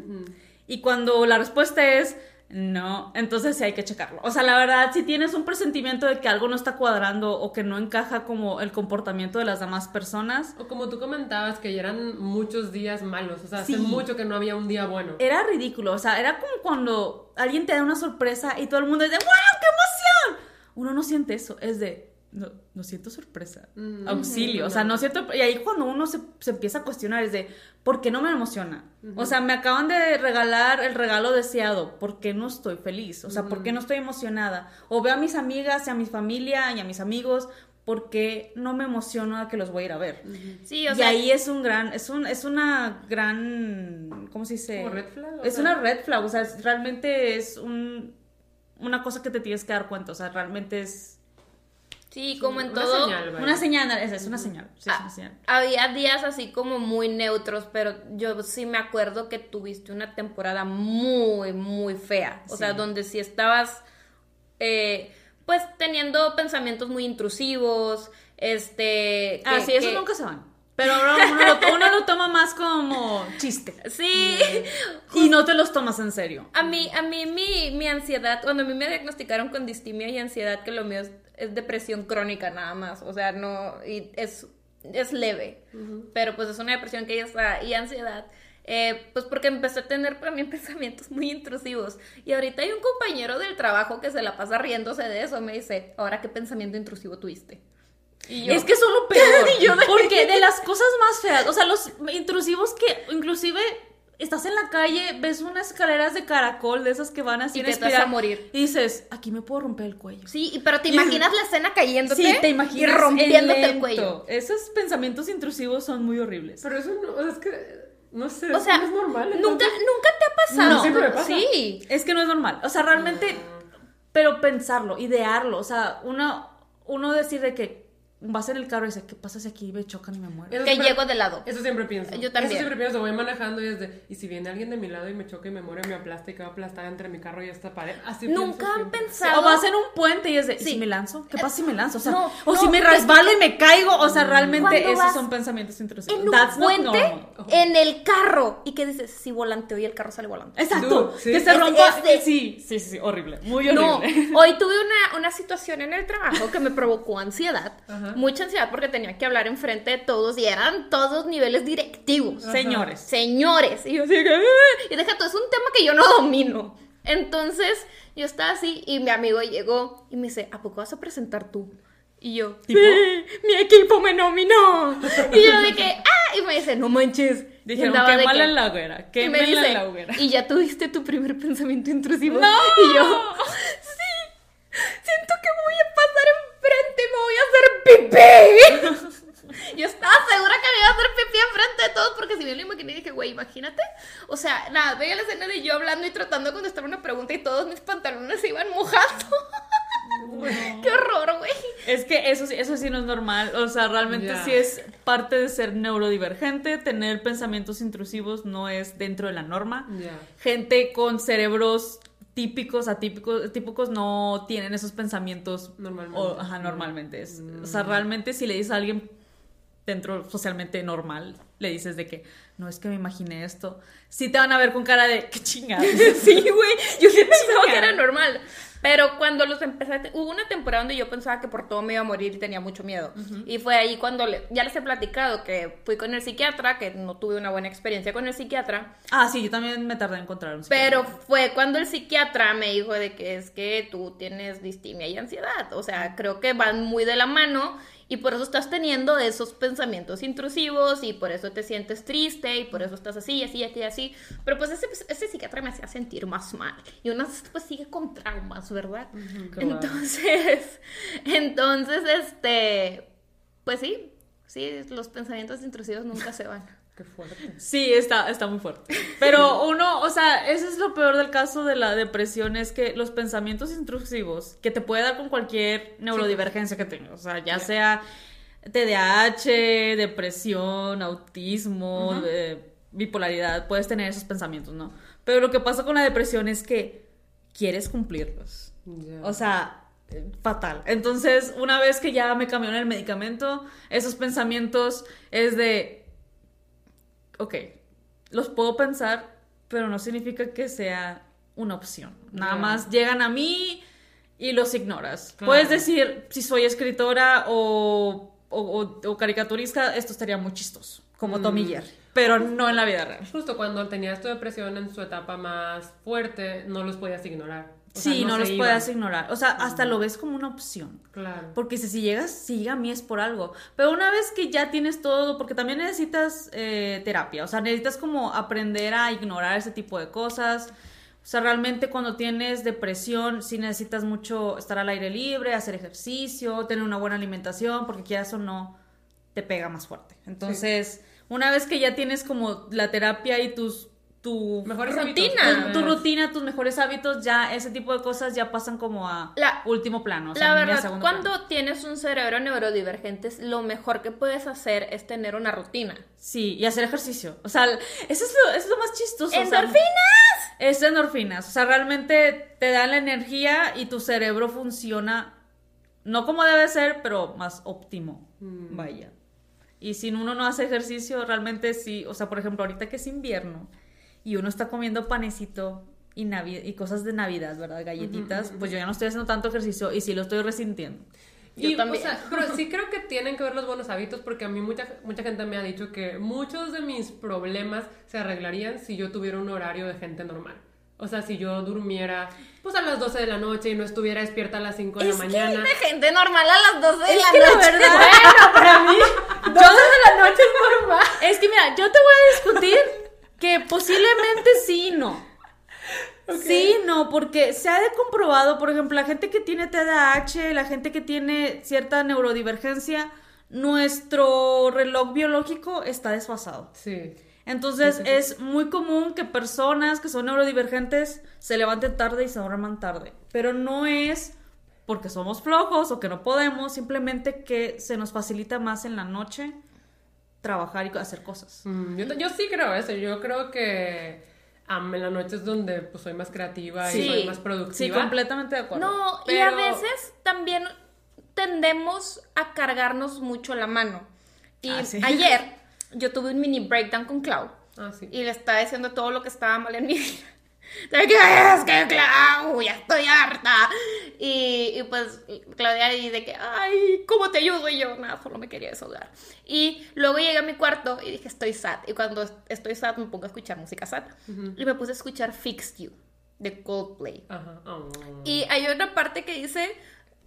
Y cuando la respuesta es no, entonces sí hay que checarlo. O sea, la verdad, si tienes un presentimiento de que algo no está cuadrando o que no encaja como el comportamiento de las demás personas, O como tú comentabas que ya eran muchos días malos, o sea, hace mucho que no había un día bueno. era ridículo. O sea, era como cuando alguien te da una sorpresa y todo el mundo es de ¡Wow, qué emoción! Uno no siente eso, es de no, no siento sorpresa, Mm, auxilio, o sea, no. siento... Y ahí cuando uno se, se empieza a cuestionar es de ¿por qué no me emociona? O sea, me acaban de regalar el regalo deseado, ¿por qué no estoy feliz? O sea, ¿por qué no estoy emocionada? O veo a mis amigas y a mi familia y a mis amigos, ¿por qué no me emociono a que los voy a ir a ver? Sí, o y sea. ahí es un gran, es un, es una gran, ¿cómo se dice? ¿Como red flag? Es sea- una red flag, o sea, es- realmente es un, una cosa que te tienes que dar cuenta, o sea, realmente es, Sí, como en Una todo. señal, vaya. Una señal, esa es una señal. Sí, es Ah, una señal. Había días así como muy neutros, pero yo sí me acuerdo que tuviste una temporada muy, muy fea. O sea, donde sí estabas, eh, pues, teniendo pensamientos muy intrusivos, este... Ah, que- sí, esos que- nunca se van. Pero ahora uno lo, uno lo toma más como chiste. Sí, Y no te los tomas en serio. a mí, a mí mi, mi ansiedad, cuando a mí me diagnosticaron con distimia y ansiedad, que lo mío es, es depresión crónica nada más, o sea, no, y es, es leve, pero pues es una depresión que ya está, y ansiedad, eh, pues porque empecé a tener también pensamientos muy intrusivos, y ahorita hay un compañero del trabajo que se la pasa riéndose de eso, me dice, ahora qué pensamiento intrusivo tuviste. Y yo, Es que son lo peor. Yo de- Porque de las cosas más feas, o sea, los intrusivos que inclusive estás en la calle, ves unas escaleras de caracol de esas que van así Y te vas a morir. Y dices, aquí me puedo romper el cuello. Sí, y- pero te Y- imaginas la escena cayéndote Sí, te imaginas y rompiéndote el cuello. Esos pensamientos intrusivos son muy horribles. Pero eso no, o sea, es que, no sé, O sea, no es normal. nunca, nunca te ha pasado. No. Siempre me pasa. Sí. Es que no es normal. O sea, realmente, pero pensarlo, idearlo. O sea, uno, uno decir de que vas en el carro y dices, ¿qué pasa si aquí me chocan y me muero? Eso Que siempre- llego de lado. Eso siempre pienso. Yo también. Eso siempre pienso, voy manejando y es de, y si viene alguien de mi lado y me choca y me muere, me aplasta y quedo aplastada entre mi carro y esta pared. Así Nunca han siempre. pensado. O vas en un puente y es de, ¿y si me lanzo? ¿Qué pasa si me lanzo? O sea, No, o no, si me es resbalo y me caigo. O sea, realmente Cuando esos son pensamientos intrusivos. en un That's puente, en el carro. ¿Y qué dices? Si volanteo y el carro sale volando. Exacto. Dude, sí. Que se rompa. es de- Sí, sí, sí, horrible. Muy No, horrible. hoy tuve una, una situación en el trabajo que me provocó ansiedad. Ajá. Mucha ansiedad porque tenía que hablar enfrente de todos y eran todos niveles directivos. Señores. señores. Y yo así "Ah", y deja todo, es un tema que yo no domino. Entonces, yo estaba así y mi amigo llegó y me dice, ¿a poco vas a presentar tú? Y yo, ¿Tipo? "Sí, mi equipo me nominó. Y yo de que, ah, y me dice, no manches. Dijeron, quémala en la hoguera. y me dice, la hoguera. y ya tuviste tu primer pensamiento intrusivo. ¡No! Y yo, sí, siento que voy a pasar enfrente me voy a hacer pipí. Yo estaba segura que me iba a hacer pipí enfrente de todos porque si bien lo imaginé dije, güey, imagínate. O sea, nada, veía la escena de yo hablando y tratando de contestar una pregunta y todos mis pantalones se iban mojando. Qué horror, güey. Es que eso sí, eso sí no es normal. O sea, realmente Ya. sí es parte de ser neurodivergente. Tener pensamientos intrusivos no es dentro de la norma. Gente con cerebros típicos, atípicos, típicos no tienen esos pensamientos Normalmente. o- ajá, normalmente. Es- O sea, realmente si le dices a alguien dentro socialmente normal, le dices de que no es que me imaginé esto, sí te van a ver con cara de qué chingada. Sí, güey. Yo sí pensaba que era normal. Pero cuando los empecé, hubo una temporada donde yo pensaba que por todo me iba a morir y tenía mucho miedo. Y fue ahí cuando le- ya les he platicado que fui con el psiquiatra, que no tuve una buena experiencia con el psiquiatra. Ah, sí, yo también me tardé en encontrar un Pero psiquiatra. fue cuando el psiquiatra me dijo de que es que tú tienes distimia y ansiedad. O sea, creo que van muy de la mano y por eso estás teniendo esos pensamientos intrusivos y por eso te sientes triste y por eso estás así, así, aquí, así. Pero pues ese, ese psiquiatra me hacía sentir más mal. Y uno pues sigue con traumas, ¿verdad? claro. Entonces, entonces, este, pues sí, sí, los pensamientos intrusivos nunca se van. Qué fuerte. Sí, está, está muy fuerte. Pero uno, o sea, eso es lo peor del caso de la depresión, es que los pensamientos intrusivos que te puede dar con cualquier neurodivergencia que tengas, o sea, ya sea TDAH, depresión, autismo, eh, bipolaridad, puedes tener esos pensamientos, ¿no? Pero lo que pasa con la depresión es que quieres cumplirlos. O sea, fatal. Entonces, una vez que ya me cambiaron el medicamento, esos pensamientos es de, ok, los puedo pensar, pero no significa que sea una opción. Nada Ya. más llegan a mí y los ignoras. Claro. Puedes decir, si soy escritora o, o- o- caricaturista, esto estaría muy chistoso, como Tommy Mm. Jerry, pero no en la vida real. Justo cuando tenías tu depresión en su etapa más fuerte, no los podías ignorar. O sea, Sí, no, los iban. puedes ignorar. O sea, hasta lo ves como una opción. Claro. Porque si, si llegas, si llega a mí es por algo. Pero una vez que ya tienes todo, porque también necesitas eh, terapia, o sea, necesitas como aprender a ignorar ese tipo de cosas. O sea, realmente cuando tienes depresión, sí necesitas mucho estar al aire libre, hacer ejercicio, tener una buena alimentación, porque quieras o no, te pega más fuerte. Entonces, una vez que ya tienes como la terapia y tus, tu Mejores Rutina. hábitos, tu rutina, tus mejores hábitos, ya ese tipo de cosas ya pasan como a La- último plano. o sea, La verdad, cuando plano. tienes un cerebro neurodivergente, lo mejor que puedes hacer es tener una rutina. Sí, y hacer ejercicio. O sea, eso es lo, eso es lo más chistoso. o sea, ¡Endorfinas! es endorfinas. O sea, realmente te dan la energía y tu cerebro funciona no como debe ser, pero más óptimo. Mm. Vaya. Y si uno no hace ejercicio, realmente sí. O sea, por ejemplo, ahorita que es invierno y uno está comiendo panecito y, navi- y cosas de Navidad, ¿verdad? Galletitas, pues yo ya no estoy haciendo tanto ejercicio y sí lo estoy resintiendo. Yo Y, también. o sea, pero sí creo que tienen que ver los buenos hábitos porque a mí mucha, mucha gente me ha dicho que muchos de mis problemas se arreglarían si yo tuviera un horario de gente normal. O sea, si yo durmiera pues a las 12 de la noche y no estuviera despierta a las 5 de la Es que mañana. hay de gente normal a las 12 de Es la que la noche. verdad- Bueno, para mí, 12 de la noche es normal. Es que mira, yo te voy a discutir que posiblemente sí y no. Sí, no, porque se ha de comprobado, por ejemplo, la gente que tiene TDAH, la gente que tiene cierta neurodivergencia, nuestro reloj biológico está desfasado. Sí. Entonces es muy común que personas que son neurodivergentes se levanten tarde y se duerman tarde, pero no es porque somos flojos o que no podemos, simplemente que se nos facilita más en la noche trabajar y hacer cosas. Mm, yo, yo sí creo eso. Yo creo que am, en la noche es donde pues, soy más creativa Sí. y soy más Sí, productiva. completamente de acuerdo. No, y a veces también tendemos a cargarnos mucho la mano. Y Ah, sí. ayer yo tuve un mini breakdown con Clau Ah, sí. y le estaba diciendo todo lo que estaba mal en mi vida. De que es que Clau, ya estoy harta. Y, y pues Claudia de que, ay, ¿cómo te ayudo? Y yo, nada, solo me quería desahogar. Y luego llegué a mi cuarto y dije, estoy sad. Y cuando estoy sad me pongo a escuchar música sad. Y me puse a escuchar Fixed You de Coldplay. Ajá. Oh. Y hay otra parte que dice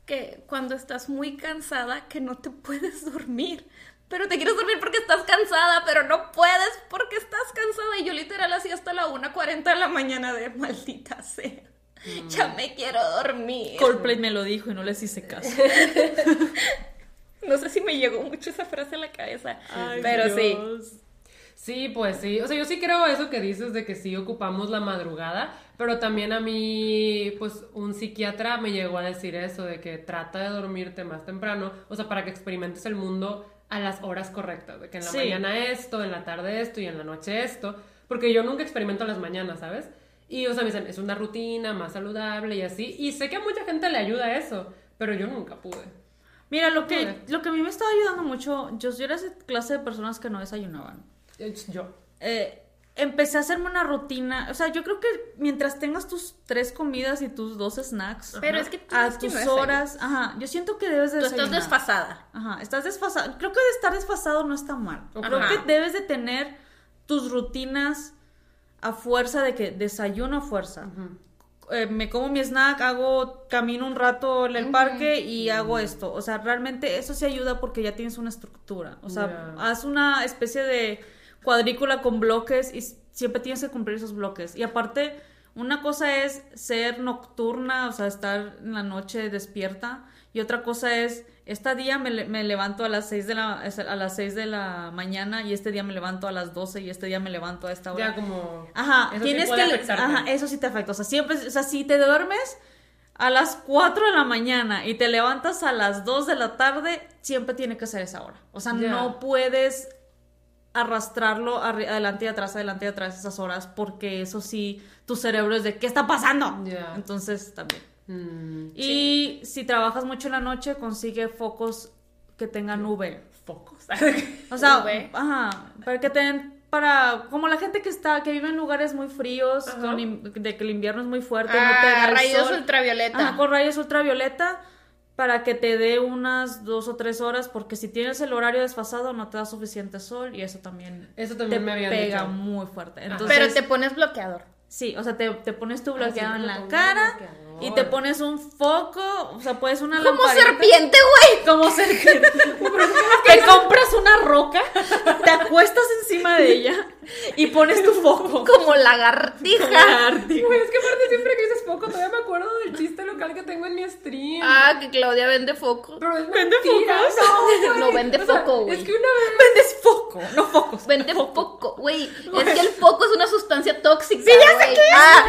que cuando estás muy cansada que no te puedes dormir. Pero te quieres dormir porque estás cansada, pero no puedes porque estás cansada. Y yo literal así hasta la 1.40 de la mañana de maldita sea. Ya me quiero dormir. Coldplay me lo dijo y no les hice caso. No sé si me llegó mucho esa frase a la cabeza. pero sí. Sí, pues sí. O sea, yo sí creo eso que dices de que sí ocupamos la madrugada, pero también a mí, pues un psiquiatra me llegó a decir eso, de que trata de dormirte más temprano, o sea, para que experimentes el mundo a las horas correctas, de que en la Sí. mañana esto, en la tarde esto y en la noche esto, porque yo nunca experimento las mañanas, ¿sabes? Y, o sea, me dicen, es una rutina más saludable y así, y sé que a mucha gente le ayuda eso, pero yo nunca pude. Mira, lo que, lo que a mí me estaba ayudando mucho, yo, yo era esa clase de personas que no desayunaban. Yo. Eh, empecé a hacerme una rutina. O sea, yo creo que mientras tengas tus tres comidas y tus dos snacks Pero es que tú a que tus no horas, ajá, yo siento que debes de Tú estás desfasada. Ajá, estás desfasado. Creo que de estar desfasado no está mal. Creo que debes de tener tus rutinas a fuerza de que desayuno a fuerza. Eh, me como mi snack, hago, camino un rato en el parque y hago esto. O sea, realmente eso sí ayuda porque ya tienes una estructura. O sea, Ya. haz una especie de cuadrícula con bloques y siempre tienes que cumplir esos bloques. Y aparte, una cosa es ser nocturna, o sea, estar en la noche despierta. Y otra cosa es, este día me, me levanto a las 6 de la, a las 6 de la mañana y este día me levanto a las 12 y este día me levanto a esta hora. Ya como... Ajá, eso tienes que. afectarte. Ajá, eso sí te afecta. O sea, siempre. O sea, si te duermes a las 4 de la mañana y te levantas a las 2 de la tarde, siempre tiene que ser esa hora. O sea, no puedes arrastrarlo adelante y atrás, adelante y atrás esas horas, porque eso sí, tu cerebro es de ¿qué está pasando? Entonces, también. Mm, Y si trabajas mucho en la noche, consigue focos que tengan nube. focos. O sea, ajá, para que tengan para como la gente que está que vive en lugares muy fríos, con de que el invierno es muy fuerte, no te Ah, da el rayos sol. ultravioleta. Ajá, con rayos ultravioleta para que te dé unas dos o tres horas, porque si tienes el horario desfasado no te da suficiente sol y eso también Eso también te me pega dicho. muy fuerte. Entonces, Pero te pones bloqueador. Sí, o sea, te, te pones tu Ah, sí, bloqueado en la cara bloqueador. Y te pones un foco, o sea, puedes una Como lamparita. serpiente, güey. Como serpiente. te compras una roca, te acuestas encima de ella y pones tu foco. Como lagartija. Lagartija. Güey, es que aparte siempre que dices foco, todavía me acuerdo del chiste local que tengo en mi stream. Ah, que Claudia vende foco. Pero es ¿Vende mentira, focos? No, güey. No, vende O sea, foco, güey. Es que una vez... Vendes foco, no focos. Vende foco, güey. Es que el foco es una sustancia tóxica. Sí, ya sé qué es. Ah,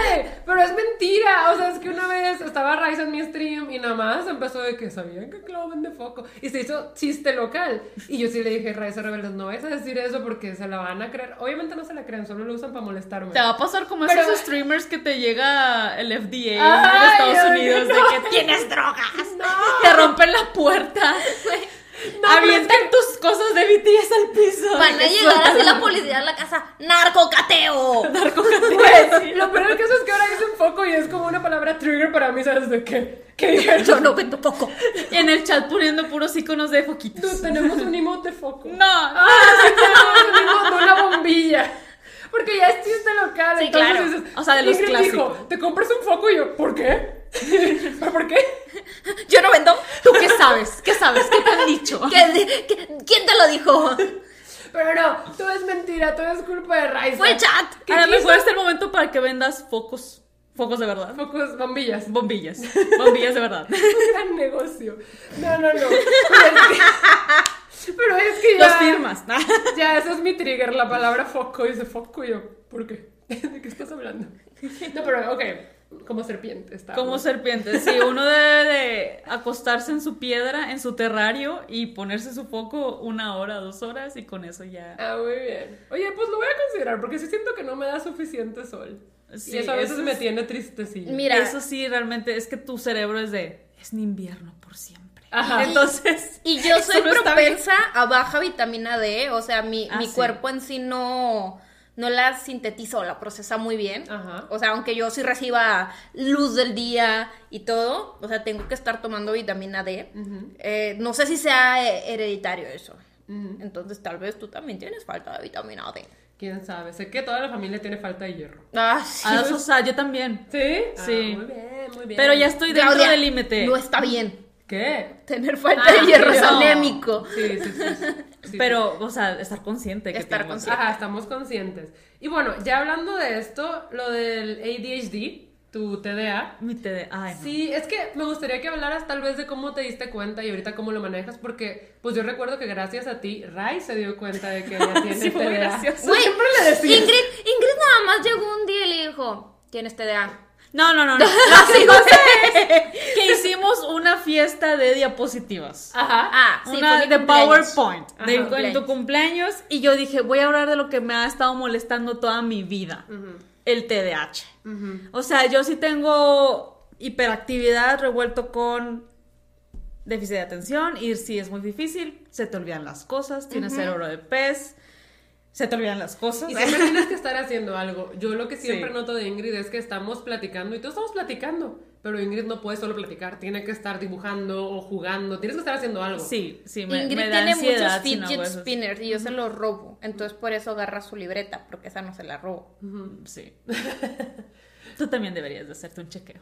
Pero es mentira, o sea, es que una vez estaba Raiza en mi stream y nada más empezó de que sabían que Clau vende foco y se hizo chiste local. Y yo sí le dije, Raiza Rebeldes, no vayas a decir eso porque se la van a creer. Obviamente no se la creen, solo lo usan para molestarme. Te va a pasar como Pero- esos streamers que te llega el FDA Ay, en Estados Unidos no. de que tienes drogas. No. Te rompen la puerta. No, avientan tus cosas de BTS al piso. Van a llegar así la policía a la casa. ¡Narcocateo! Güey, lo peor del caso es que ahora dicen foco y es como una palabra trigger para mí, ¿sabes de qué? ¿Qué dijeron? Yo no vendo foco. Y en el chat poniendo puros iconos de foquitos. No, tenemos un emote de foco. No. Ah, sí, tenemos un emote de una bombilla. Porque ya es chiste local. Sí, entonces claro. dices, O sea, de los Ingrid clásicos. dijo, ¿te compras un foco? Y yo, ¿por qué? ¿Pero por qué? Yo no vendo. ¿Tú qué sabes? ¿Qué sabes? ¿Qué te han dicho? ¿Qué- qué- ¿Quién te lo dijo? Pero no, todo es mentira, todo es culpa de Raiza. Fue el chat. ¿Qué A lo quiso? mejor es el momento para que vendas focos. Focos de verdad. Focos, bombillas. Bombillas. Bombillas de verdad. Un gran negocio. No, no, no. Pero es que, pero es que ya... Los firmas. Ya, ese es mi trigger, la palabra foco. Dice foco y yo, ¿por qué? ¿De qué estás hablando? No, pero, ok, como serpiente está. Como serpiente. Sí, uno debe de acostarse en su piedra, en su terrario y ponerse su foco una hora, dos horas y con eso ya. Ah, muy bien. Oye, pues lo voy a considerar porque sí siento que no me da suficiente sol. Sí, y eso a veces eso me tiene tristecilla. Mira. Eso sí, realmente es que tu cerebro es de. Es en invierno por siempre. Ajá. Entonces. Y yo soy no propensa a baja vitamina D, o sea, mi, Ah, mi sí. cuerpo en sí no, no la sintetiza o la procesa muy bien. Ajá. O sea, aunque yo sí reciba luz del día y todo, o sea, tengo que estar tomando vitamina D. Eh, no sé si sea eh, hereditario eso. Entonces, tal vez tú también tienes falta de vitamina D. Quién sabe. Sé que toda la familia tiene falta de hierro. Ah, sí. Ah, o sea, yo también. ¿Sí? Sí. Ah, muy bien, muy bien. Pero ya estoy dentro Claudia, del límite. No está bien. ¿Qué? Tener falta Ah, de hierro es anémico. Sí, sí, sí. sí. Sí, Pero, o sea, estar consciente. Que Estar consciente. Ajá, estamos conscientes. Y bueno, ya hablando de esto, lo del ADHD, tu TDA. Mi TD. Ay, no. Sí, es que me gustaría que hablaras tal vez de cómo te diste cuenta y ahorita cómo lo manejas, porque pues yo recuerdo que gracias a ti, Rai se dio cuenta de que ella tiene Sí, TDA. gracioso. Güey, Siempre le decía. Ingrid, Ingrid nada más llegó un día y le dijo, tienes TDA. No, no, no. no. Que pasa es que hicimos una fiesta de diapositivas. Ajá. Ah, sí, una fue mi de cumpleaños. PowerPoint Ajá, de, en tu cumpleaños y yo dije voy a hablar de lo que me ha estado molestando toda mi vida el TDAH o sea yo sí tengo hiperactividad revuelto con déficit de atención y sí es muy difícil se te olvidan las cosas tienes cerebro de pez se te olvidan las cosas Y siempre tienes que estar haciendo algo. Yo lo que siempre Sí. noto de Ingrid es que estamos platicando y todos estamos platicando, pero Ingrid no puede solo platicar, tiene que estar dibujando o jugando, tienes que estar haciendo algo. sí sí me, Ingrid me da tiene ansiedad muchos si no fidget eso. spinners y yo se los robo. Entonces por eso agarra su libreta, porque esa no se la robo. sí tú también deberías de hacerte un chequeo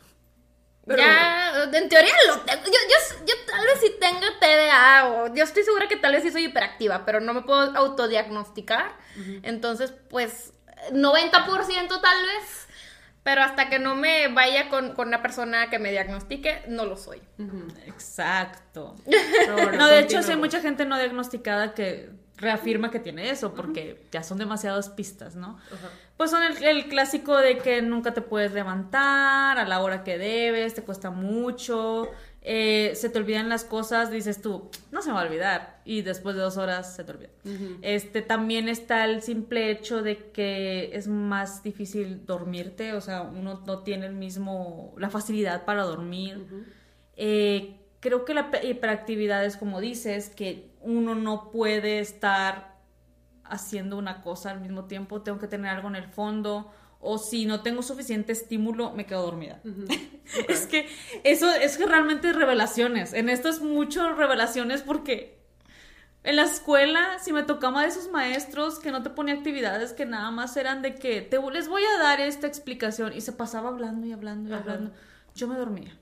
Pero- ya, en teoría lo tengo. Yo, yo, yo tal vez sí tengo TDA o yo estoy segura que tal vez sí soy hiperactiva, pero no me puedo autodiagnosticar. Entonces, pues, 90% tal vez. Pero hasta que no me vaya con, con una persona que me diagnostique, no lo soy. Exacto Pero bueno, No, de hecho, sí hay mucha gente no diagnosticada que reafirma que tiene eso, porque ya son demasiadas pistas, ¿no? Pues son el, el clásico de que nunca te puedes levantar a la hora que debes, te cuesta mucho, eh, se te olvidan las cosas, dices tú, no se me va a olvidar, y después de dos horas se te olvida. Este, también está el simple hecho de que es más difícil dormirte, o sea, uno no tiene el mismo, la facilidad para dormir. Eh, creo que la pe- hiperactividad es como dices, que uno no puede estar haciendo una cosa al mismo tiempo, tengo que tener algo en el fondo, o si no tengo suficiente estímulo, me quedo dormida. es que eso es que realmente es revelaciones. En esto es mucho revelaciones porque en la escuela, si me tocaba de esos maestros que no te ponía actividades que nada más eran de que te les voy a dar esta explicación y se pasaba hablando y hablando y Ajá. hablando, yo me dormía.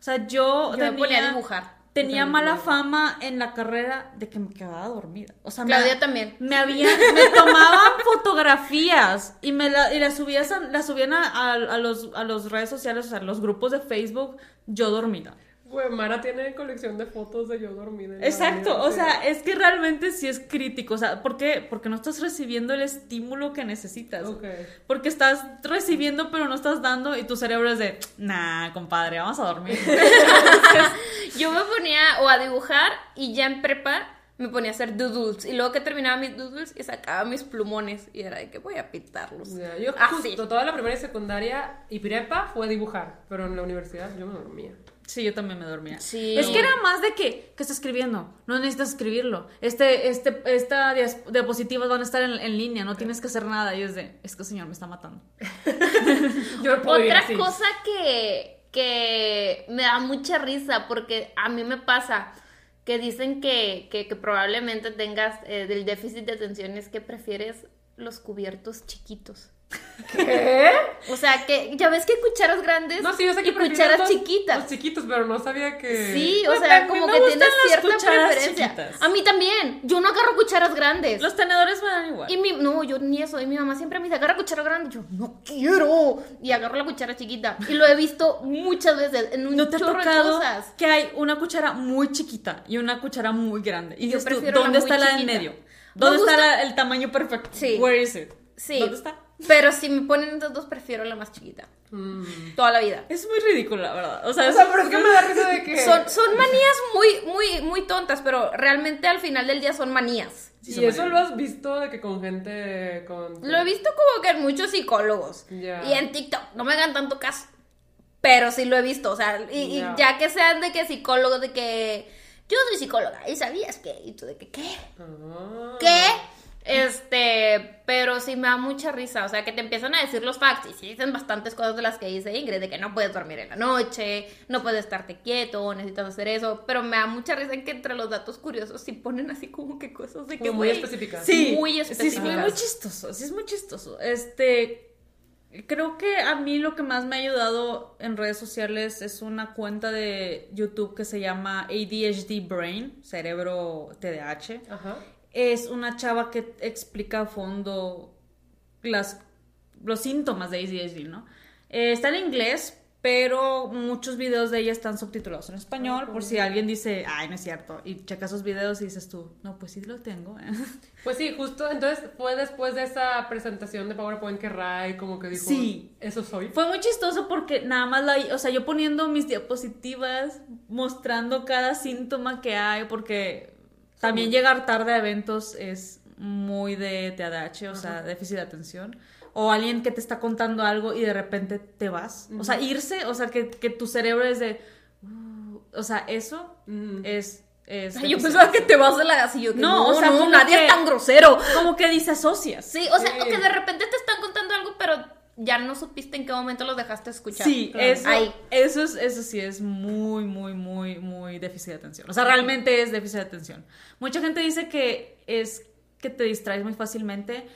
O sea, yo, Yo me ponía a tenía- dibujar. Tenía mala fama en la carrera de que me quedaba dormida. O sea, me- Claudia también. Me habían, me tomaban fotografías y me la, y las subías a- las subían a, a- a los a los redes sociales, o sea, los grupos de Facebook, yo dormida. Güey, Mara tiene colección de fotos de yo dormida. Exacto, vida, o sea, es que realmente sí es crítico, o sea, ¿por qué? Porque no estás recibiendo el estímulo que necesitas. Ok. Porque estás recibiendo pero no estás dando y tu cerebro es de, nah, compadre, vamos a dormir. Yo me ponía o a dibujar y ya en prepa me ponía a hacer doodles. Y luego que terminaba mis doodles y sacaba mis plumones. Y era de que voy a pintarlos. Ya, yo Así. justo toda la primaria y secundaria y prepa fue dibujar, pero en la universidad yo me dormía. Sí, yo también me dormía. Sí. Es que era más de que, ¿qué está escribiendo? No necesitas escribirlo. Este, este, esta diapositivas van a estar en, en línea, no tienes que hacer nada. Y es de, es que el señor me está matando. Yo Otra sí. cosa que, que me da mucha risa, porque a mí me pasa que dicen que, que, que probablemente tengas eh, del déficit de atención es que prefieres los cubiertos chiquitos. ¿Qué? O sea, que ya ves que hay cucharas grandes No, sí, yo sé que y cucharas chiquitas. Los chiquitos, pero no sabía que. Sí, o sea, como que tienes cierta preferencia. chiquitas. A mí también. Yo no agarro cucharas grandes. Los tenedores me dan igual. Y mi, no, yo ni eso. Y mi mamá siempre me dice, agarra cuchara grande. Yo, no quiero. Y agarro la cuchara chiquita. Y lo he visto muchas veces en un ¿No te ha chorro de tocado cosas. que hay una cuchara muy chiquita y una cuchara muy grande? Y Yo dices tú, la ¿dónde está la en chiquita. medio? Me ¿Dónde está la- el tamaño perfecto? Sí. Where is it? Sí. ¿Dónde está? Pero si me ponen entre dos, prefiero la más chiquita. Mm. Toda la vida. Es muy ridículo, la verdad. O sea, O sea, pero es que me da risa de que. Son, son manías muy, muy, muy tontas, pero realmente al final del día son manías. sí y eso manías. lo has visto de que con gente. Con... Lo he visto como que en muchos psicólogos. Ya. Y en TikTok. No me hagan tanto caso. Pero sí lo he visto. O sea, y, y Ya. ya que sean de que psicólogos, de que yo soy psicóloga. ¿Y sabías que? Y tú de que, ¿qué? Ah. ¿Qué? Este, pero sí me da mucha risa, o sea, que te empiezan a decir los facts y sí dicen bastantes cosas de las que dice Ingrid, de que no puedes dormir en la noche, no puedes estarte quieto, necesitas hacer eso, pero me da mucha risa en que entre los datos curiosos sí ponen así como que cosas de que muy güey, específicas. Sí, muy sí, es específicas. muy, muy chistoso, sí es muy chistoso. Este, creo que a mí lo que más me ha ayudado en redes sociales es una cuenta de YouTube que se llama ADHD Brain, cerebro TDAH. Ajá. Es una chava que explica a fondo las, los síntomas de ADHD, ¿no? Eh, está en inglés, pero muchos videos de ella están subtitulados en español, por si alguien dice, ay, no es cierto, y checa esos videos y dices tú, no, pues sí lo tengo. ¿eh". Pues sí, justo entonces fue después de esa presentación de PowerPoint que Ray como que dijo, Sí. eso soy. Fue muy chistoso porque nada más la, o sea, yo poniendo mis diapositivas, mostrando cada síntoma que hay, porque también llegar tarde a eventos es muy de TDAH, o sea, déficit de atención. O alguien que te está contando algo y de repente te vas. O sea, irse, o sea, que, que tu cerebro es de... uh, o sea, eso es... es Ay, yo pensaba que te vas de la gas y yo que No, no, o sea, no, nadie que- es tan grosero. Como que disasocias. Sí, o sea, Sí. o que de repente te están contando algo, pero ya no supiste en qué momento los dejaste escuchar. Sí, Claro. eso, Ahí. eso, es, eso sí es muy, muy, muy, muy déficit de atención. O sea, realmente es déficit de atención. Mucha gente dice que es que te distraes muy fácilmente,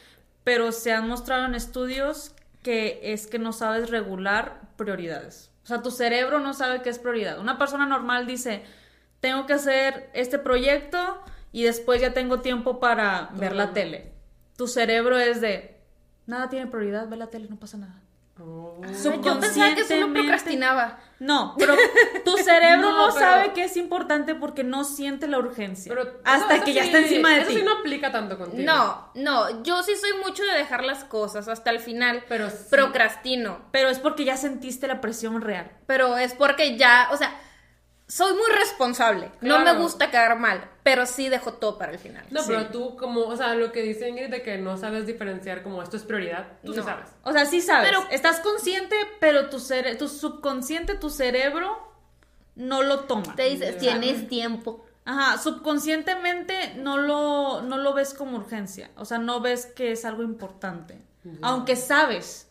pero se han mostrado en estudios que es que no sabes regular prioridades. O sea, tu cerebro no sabe qué es prioridad. Una persona normal dice, tengo que hacer este proyecto y después ya tengo tiempo para ver la tele. Tu cerebro es de, nada tiene prioridad, ve la tele, no pasa nada. Oh. Yo pensaba que solo Subconscientemente- procrastinaba. No, pero tu cerebro No, no, pero- sabe que es importante porque no siente la urgencia. Pero hasta eso- eso que ya sí- está encima de eso ti. sí no aplica tanto contigo. No, no, yo sí soy mucho de dejar las cosas hasta el final. Pero sí. Procrastino. Pero es porque ya sentiste la presión real. Pero es porque ya, o sea, soy muy responsable. No me gusta quedar mal, pero sí dejo todo para el final. No, Sí. pero tú como, o sea, lo que dice Ingrid de que no sabes diferenciar como esto es prioridad, tú sí No. sabes. O sea, sí sabes. Pero- estás consciente, pero tu, cere tu subconsciente, tu cerebro, no lo toma. Te dices, tienes tiempo. Ajá, subconscientemente no lo, no lo ves como urgencia. O sea, no ves que es algo importante. Aunque sabes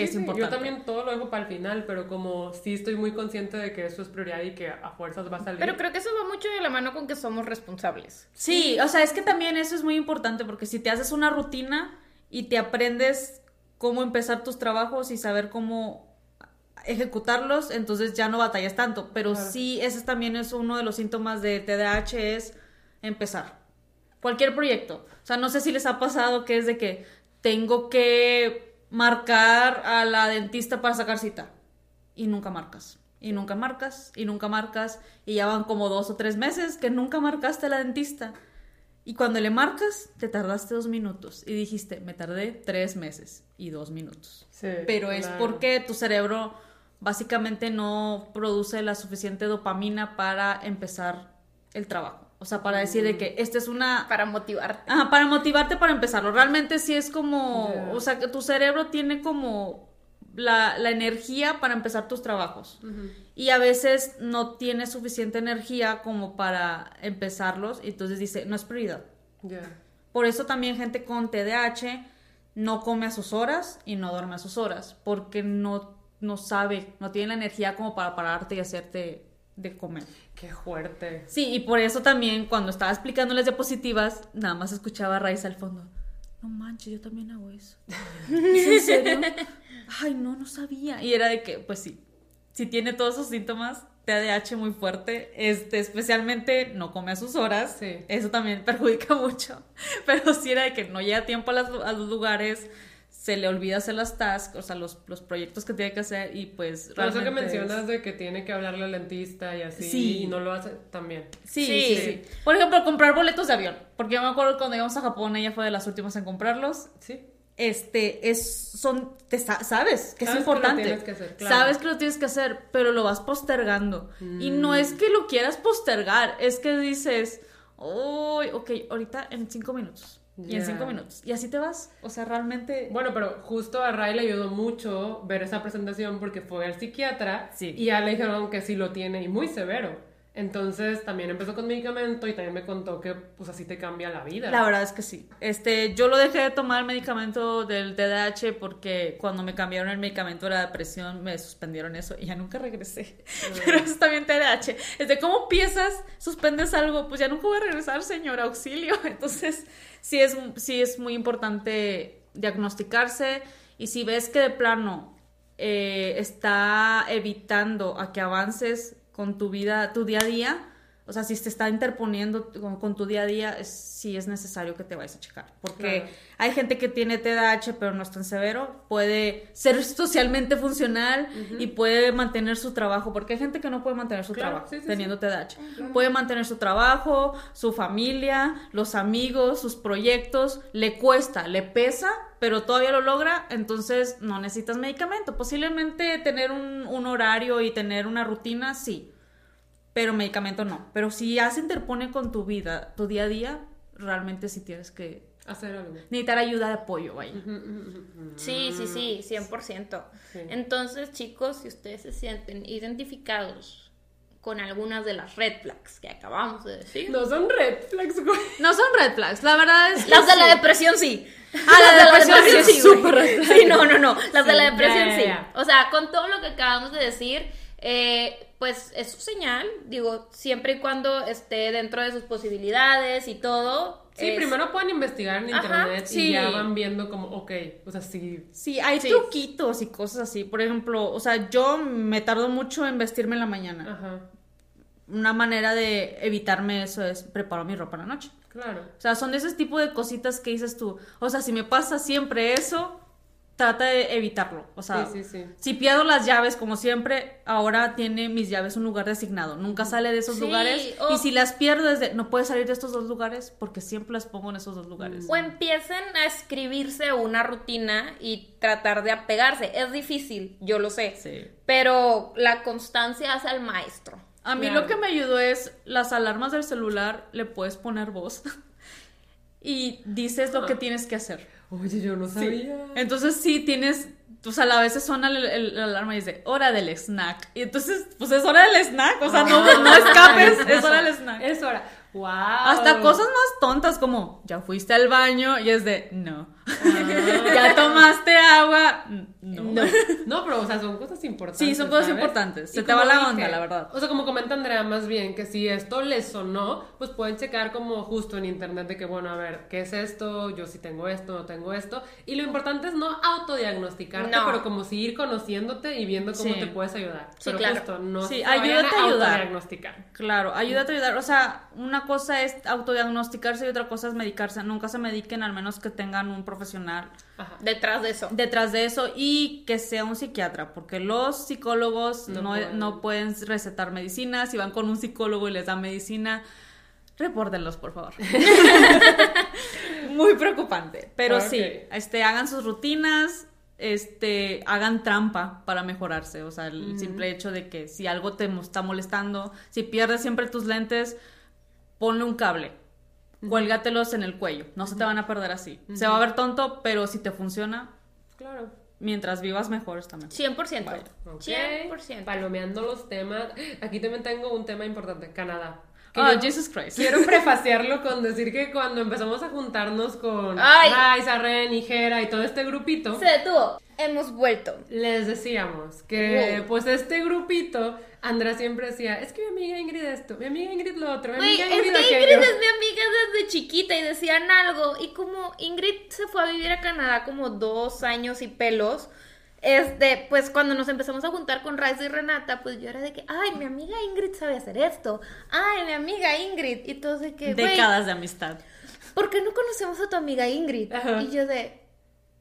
que Sí, es sí, importante. Yo también todo lo dejo para el final, pero como sí estoy muy consciente de que eso es prioridad y que a fuerzas va a salir. Pero creo que eso va mucho de la mano con que somos responsables. Sí, o sea, es que también eso es muy importante porque si te haces una rutina y te aprendes cómo empezar tus trabajos y saber cómo ejecutarlos, entonces ya no batallas tanto. Pero Claro. sí, ese también es uno de los síntomas de TDAH, es empezar. Cualquier proyecto. O sea, no sé si les ha pasado que es de que tengo que marcar a la dentista para sacar cita. Y nunca marcas. Y nunca marcas. Y nunca marcas. Y ya van como dos o tres meses que nunca marcaste a la dentista. Y cuando le marcas, te tardaste dos minutos. Y dijiste, me tardé tres meses y dos minutos. Sí, Pero es porque tu cerebro básicamente no produce la suficiente dopamina para empezar el trabajo. O sea, para decir de que esta es una... Para motivarte. Ajá, para motivarte para empezarlo. Realmente sí es como... O sea, que tu cerebro tiene como la, la energía para empezar tus trabajos. Y a veces no tiene suficiente energía como para empezarlos. Y entonces dice, no es prioridad. Ya. Por eso también gente con TDAH no come a sus horas y no duerme a sus horas, porque no, no sabe, no tiene la energía como para pararte y hacerte de comer. Qué fuerte. Sí, y por eso también cuando estaba explicando las diapositivas, nada más escuchaba a Raiza al fondo. No manches, yo también hago eso. ¿Es en serio? Ay, no, no sabía. Y era de que, pues sí, si tiene todos esos síntomas, TDAH muy fuerte, este, especialmente no come a sus horas, Sí. eso también perjudica mucho. Pero sí era de que no llega tiempo a, las- a los lugares, se le olvida hacer las tasks, o sea, los, los proyectos que tiene que hacer y pues Por eso que es- mencionas de que tiene que hablarle al dentista y así, Sí. y no lo hace también. Sí, Sí. sí, sí. Por ejemplo, comprar boletos de avión. Porque yo me acuerdo cuando íbamos a Japón, ella fue de las últimas en comprarlos. Sí. Este, es, son, te sa- sabes que es Sabes que lo importante. tienes que hacer, claro. Sabes que lo tienes que hacer, pero lo vas postergando. Y Mm. no es que lo quieras postergar, es que dices, uy, ok, ahorita en cinco minutos. Y en cinco minutos. Y así te vas. O sea, realmente. Bueno, pero justo a Ray le ayudó mucho ver esa presentación porque fue al psiquiatra Sí. y ya le dijeron que sí lo tiene y muy severo. Entonces también empezó con medicamento y también me contó que pues así te cambia la vida. La verdad es que sí. Este, yo lo dejé de tomar el medicamento del TDAH porque cuando me cambiaron el medicamento de la depresión me suspendieron eso y ya nunca regresé. Pero eso también TDAH. Es de cómo piensas, suspendes algo, pues ya nunca voy a regresar, señor, auxilio. Entonces, sí es, sí es muy importante diagnosticarse y si ves que de plano eh, está evitando a que avances con tu vida, tu día a día, o sea, si te está interponiendo con, con tu día a día, es, sí es necesario que te vayas a checar. Porque Claro. hay gente que tiene TDAH pero no es tan severo, puede ser socialmente funcional y puede mantener su trabajo, porque hay gente que no puede mantener su Claro, trabajo sí, sí, teniendo TDAH. Puede mantener su trabajo, su familia, los amigos, sus proyectos, le cuesta, le pesa, pero todavía lo logra, entonces no necesitas medicamento. Posiblemente tener un, un horario y tener una rutina, sí, pero medicamento no. Pero si ya se interpone con tu vida, tu día a día, realmente sí tienes que Hacer algo. necesitar ayuda de apoyo, vaya. Sí, sí, sí, 100%. Sí. Entonces, chicos, si ustedes se sienten identificados con algunas de las red flags que acabamos de decir, No son red flags, güey. No son red flags, la verdad es que las de la sí. depresión sí. Ah, la de depresión sí súper red flag. Sí, no, no, no. Las de Sí, la depresión sí. O sea, con todo lo que acabamos de decir, eh, pues es su señal, digo, siempre y cuando esté dentro de sus posibilidades y todo. Sí, es- primero pueden investigar en Ajá, internet sí. y ya van viendo como, ok, o sea, sí. Sí, hay Sí. truquitos y cosas así. Por ejemplo, o sea, yo me tardo mucho en vestirme en la mañana. Ajá, Una manera de evitarme eso es preparo mi ropa en la noche. claro. O sea, son de ese tipo de cositas que dices tú. O sea, si me pasa siempre eso, trata de evitarlo. O sea, Sí, sí, sí. si pierdo las llaves, como siempre, ahora tiene mis llaves un lugar designado. Nunca sale de esos lugares. o- Y si las pierdo, no puedes salir de estos dos lugares porque siempre las pongo en esos dos lugares. O empiecen a escribirse una rutina y tratar de apegarse. Es difícil, yo lo sé. Pero la constancia hace al maestro. A mí Claro. lo que me ayudó es las alarmas del celular, le puedes poner voz y dices lo que tienes que hacer. Oye, yo no sabía. Entonces sí tienes, o sea, a veces suena el, el- la alarma y dice, hora del snack. Y entonces, pues es hora del snack, o sea, no, no escapes, es hora del snack. Es hora. ¡Wow! Hasta cosas más tontas como, ya fuiste al baño y es de, no. ¿Ya tomaste agua? No. No, pero, o sea, son cosas importantes. Sí, son cosas ¿sabes? importantes. Se te va la onda, la verdad. O sea, como comenta Andrea, más bien, que si esto les sonó, pues pueden checar como justo en internet de que, bueno, a ver, ¿qué es esto? Yo sí tengo esto, no tengo esto. Y lo importante es no autodiagnosticarte, No. pero como seguir conociéndote y viendo cómo Sí. te puedes ayudar. Sí, pero claro. justo, no Sí, ayúdate a ayudar. autodiagnosticar. Claro, ayúdate a ayudar. O sea, una cosa es autodiagnosticarse y otra cosa es medicarse. Nunca se mediquen al menos que tengan un profesional Ajá. Detrás de eso. detrás de eso y que sea un psiquiatra, porque los psicólogos No no, pueden. no pueden recetar medicina. Si van con un psicólogo y les dan medicina, repórtenlos, por favor. Muy preocupante. Pero Ok. sí, este, hagan sus rutinas, este, hagan trampa para mejorarse. O sea, el simple hecho de que si algo te está molestando, si pierdes siempre tus lentes, ponle un cable. Cuélgatelos en el cuello. No se te van a perder así. Se va a ver tonto, pero si te funciona, Claro. mientras vivas mejor está mejor. 100%. Ok. 100%. Palomeando los temas. Aquí también tengo un tema importante, Canadá. Oh, yo Jesus Christ. Quiero prefaciarlo con decir que cuando empezamos a juntarnos con Ay. Raisa, Ren y Jera y todo este grupito, Se detuvo. Hemos vuelto. les decíamos que Wow. pues este grupito, Andrea siempre decía, es que mi amiga Ingrid esto, mi amiga Ingrid lo otro, mi amiga es que Ingrid Ingrid aquello. es mi amiga desde chiquita y decían algo. Y como Ingrid se fue a vivir a Canadá como dos años y pelos, este, pues cuando nos empezamos a juntar con Raiza y Renata, pues yo era de que, ay, mi amiga Ingrid sabe hacer esto. Ay, mi amiga Ingrid. Y todos de que, Décadas de amistad. ¿por qué no conocemos a tu amiga Ingrid? Ajá. Y yo de,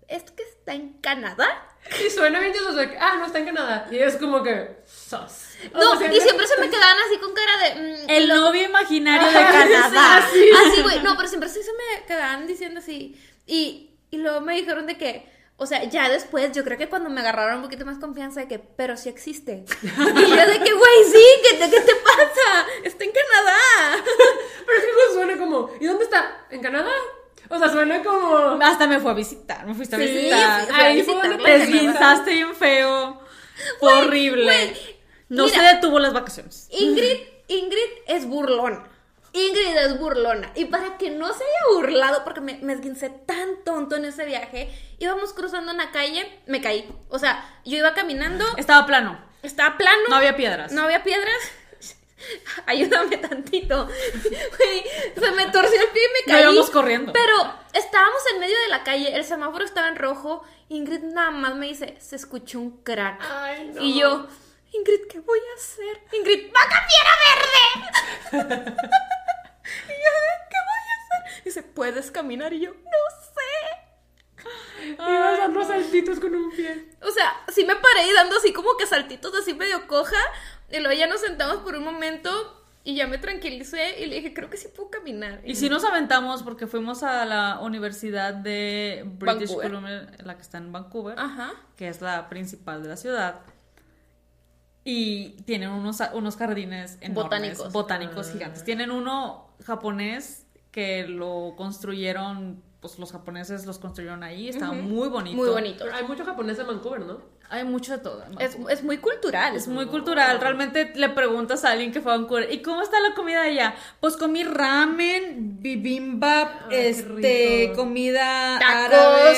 ¿es que está en Canadá? Y suena bien chistoso ah, no está en Canadá. Y es como que, sos. No, y siempre se me quedaban así con cara de... mm, El lo- novio imaginario de Canadá. sí, Así, güey. No, pero siempre sí se me quedaban diciendo así. Y, y luego me dijeron de que, o sea, ya después, yo creo que cuando me agarraron un poquito más confianza de que, pero sí existe. Y yo de que, güey, sí, ¿qué, te- ¿qué te pasa? Está en Canadá. Pero es que justo suena como, ¿y dónde está? ¿En Canadá? O sea, suena como... Hasta me fue a visitar, me fuiste a Sí, visitar. fui Ahí fue donde Te esguinzaste bien feo. Fue horrible. No mira. se detuvo las vacaciones. Ingrid, Ingrid es burlona. Ingrid es burlona. Y para que no se haya burlado, porque me, me esguincé tan tonto en ese viaje, íbamos cruzando una calle, me caí. O sea, yo iba caminando, Estaba plano. estaba plano. No había piedras. No había piedras. Ayúdame tantito. Se me torció el pie y me No caí. íbamos corriendo. Pero estábamos en medio de la calle, el semáforo estaba en rojo. Ingrid nada más me dice, se escuchó un crack. Ay, no. Y yo, Ingrid, ¿qué voy a hacer? Ingrid, ¡va a cambiar a verde! y yo, ¿qué voy a hacer? Dice, ¿puedes caminar? Y yo, no sé. Ibas dando saltitos con un pie. O sea, sí me paré y dando así como que saltitos así medio coja. Y luego ya nos sentamos por un momento y ya me tranquilicé y le dije, creo que sí puedo caminar. Y si nos aventamos porque fuimos a la universidad de British Vancouver. Columbia, la que está en Vancouver, Ajá. que es la principal de la ciudad. Y tienen unos, unos jardines enormes, Botánicos. botánicos Ah. gigantes. Tienen uno japonés que lo construyeron, pues los japoneses los construyeron ahí, estaba muy bonito. Muy bonito. Pero hay mucho japonés en Vancouver, ¿no? Hay mucho de todo. Es, muy cultural. Es muy cultural. Realmente le preguntas a alguien que fue a Vancouver, ¿y cómo está la comida allá? Pues comí ramen, bibimbap, Ay, qué este, comida Tacos. árabe,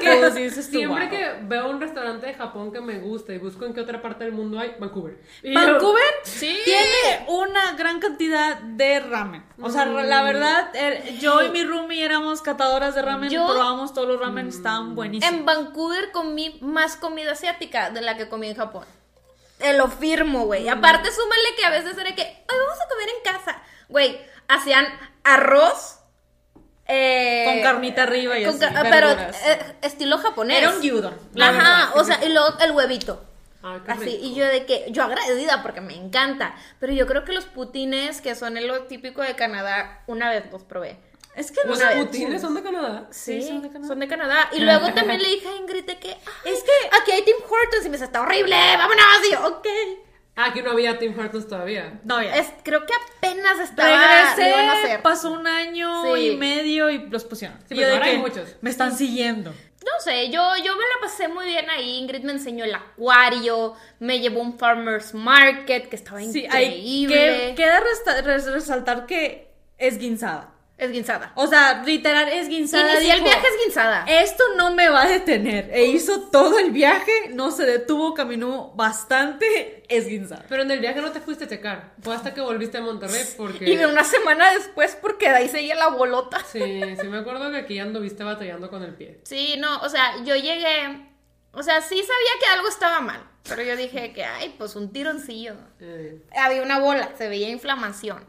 tacos, dices tú, Siempre "Wow". que veo un restaurante de Japón que me gusta y busco en qué otra parte del mundo hay, Vancouver. Y yo- Vancouver Sí. tiene una gran cantidad de ramen. O sea, Mm. la verdad, eh, yo y mi roomie éramos catadoras de ramen, Yo- probamos todos los ramen, Mm. estaban buenísimos. En Vancouver comí más comida asiática de la que comí en Japón. Te lo firmo, güey. Aparte, súmale que a veces era que, ay, vamos a comer en casa. Güey, hacían arroz. eh, Con carnita arriba y con así, ca- Pero eh, estilo japonés. Era un gyudon, Ajá, verdad. o sea, y luego el huevito. Así, rico. y yo de que, yo agradecida porque me encanta. Pero yo creo que los putines, que son lo típico de Canadá, una vez los probé. Es que no ¿Los sé. putines son de Canadá? Sí, son de Canadá. Son de Canadá. Y luego también le dije a Ingrid de que, "Ay, Es que- aquí hay Tim Hortons y me dice, está horrible, vámonos. Y yo, ok. Ah, aquí no había Tim Hortons todavía. No, ya. Es, creo que apenas estaba, lo iban a Regresé, hacer. pasó un año Sí. y medio y los pusieron. Sí, pero ahora hay muchos. Me están siguiendo. No sé, yo, yo me la pasé muy bien ahí. Ingrid me enseñó el acuario, me llevó a un farmer's market que estaba Sí, hay increíble. que queda resta- resaltar que es guinzada. Esguinzada. O sea, literal, es guinzada. Inicié el viaje esguinzada. Esto no me va a detener. E hizo todo el viaje, no se detuvo, caminó bastante esguinzada. Pero en el viaje no te fuiste a checar. Fue hasta que volviste a Monterrey porque. Y una semana después porque de ahí seguía la bolota. Sí, sí me acuerdo que aquí anduviste batallando con el pie. Sí, no, o sea, yo llegué, o sea, sí sabía que algo estaba mal, pero yo dije que, ay, pues un tironcillo. Eh, Había una bola, se veía inflamación.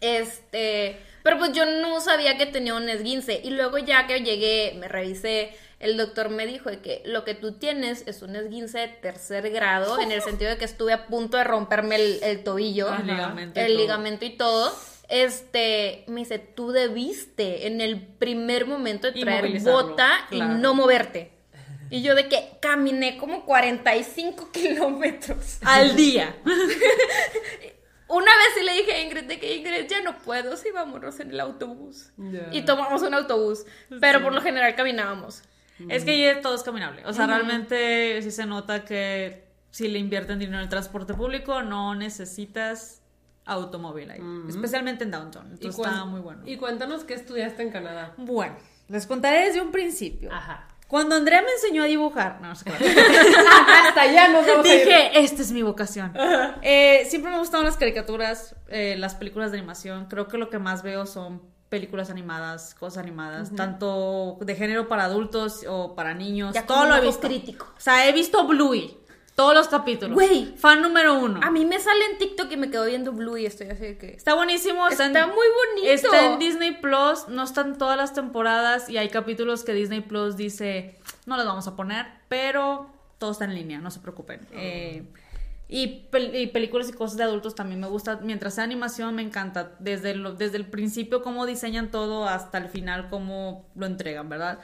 Este, pero pues yo no sabía que tenía un esguince. Y luego ya que llegué, me revisé, el doctor me dijo de que lo que tú tienes es un esguince de tercer grado, en el sentido de que estuve a punto de romperme el, el tobillo, El ligamento y el todo. ligamento y todo. Este, me dice, tú debiste en el primer momento de traer bota claro. y no moverte. Y yo de que caminé como 45 kilómetros. Al día. Una vez sí le dije a Ingrid de que Ingrid ya no puedo, sí vámonos en el autobús. Y tomamos un autobús, pero por lo general caminábamos. Es que ya todo es caminable. O sea, realmente sí se nota que si le invierten dinero en el transporte público, no necesitas automóvil ahí. Especialmente en downtown. Entonces está muy bueno. Y cuéntanos qué estudiaste en Canadá. Bueno, les contaré desde un principio. Ajá. Cuando Andrea me enseñó a dibujar, no, no sé. Hasta allá nos vamos a ir. Dije, esta es mi vocación. Eh, siempre me gustaron las caricaturas, eh, las películas de animación. Creo que lo que más veo son películas animadas, cosas animadas, tanto de género para adultos o para niños. Ya todo lo he visto. crítico. O sea, he visto Bluey, todos los capítulos. Güey. Fan número uno. A mí me sale en TikTok y me quedo viendo Blue y estoy así de que... Está buenísimo. Está en- muy bonito. Está en Disney Plus, no están todas las temporadas y hay capítulos que Disney Plus dice, no los vamos a poner, pero todo está en línea, no se preocupen. Eh, y, pel- y películas y cosas de adultos también me gusta. Mientras sea animación, me encanta. Desde, lo- desde el principio, cómo diseñan todo, hasta el final, cómo lo entregan, ¿verdad?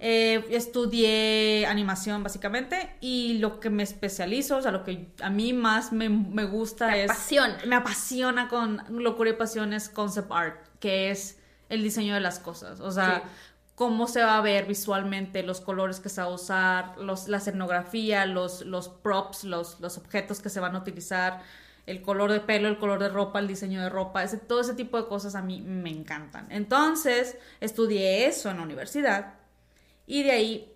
Eh, estudié animación, básicamente, y lo que me especializo, o sea, lo que a mí más me, me gusta es. apasiona. Me apasiona con locura y pasión es concept art, que es el diseño de las cosas. O sea, Sí. Cómo se va a ver visualmente, los colores que se va a usar, los, la escenografía, los, los props, los, los objetos que se van a utilizar, el color de pelo, el color de ropa, el diseño de ropa, ese, todo ese tipo de cosas a mí me encantan. Entonces, estudié eso en la universidad y de ahí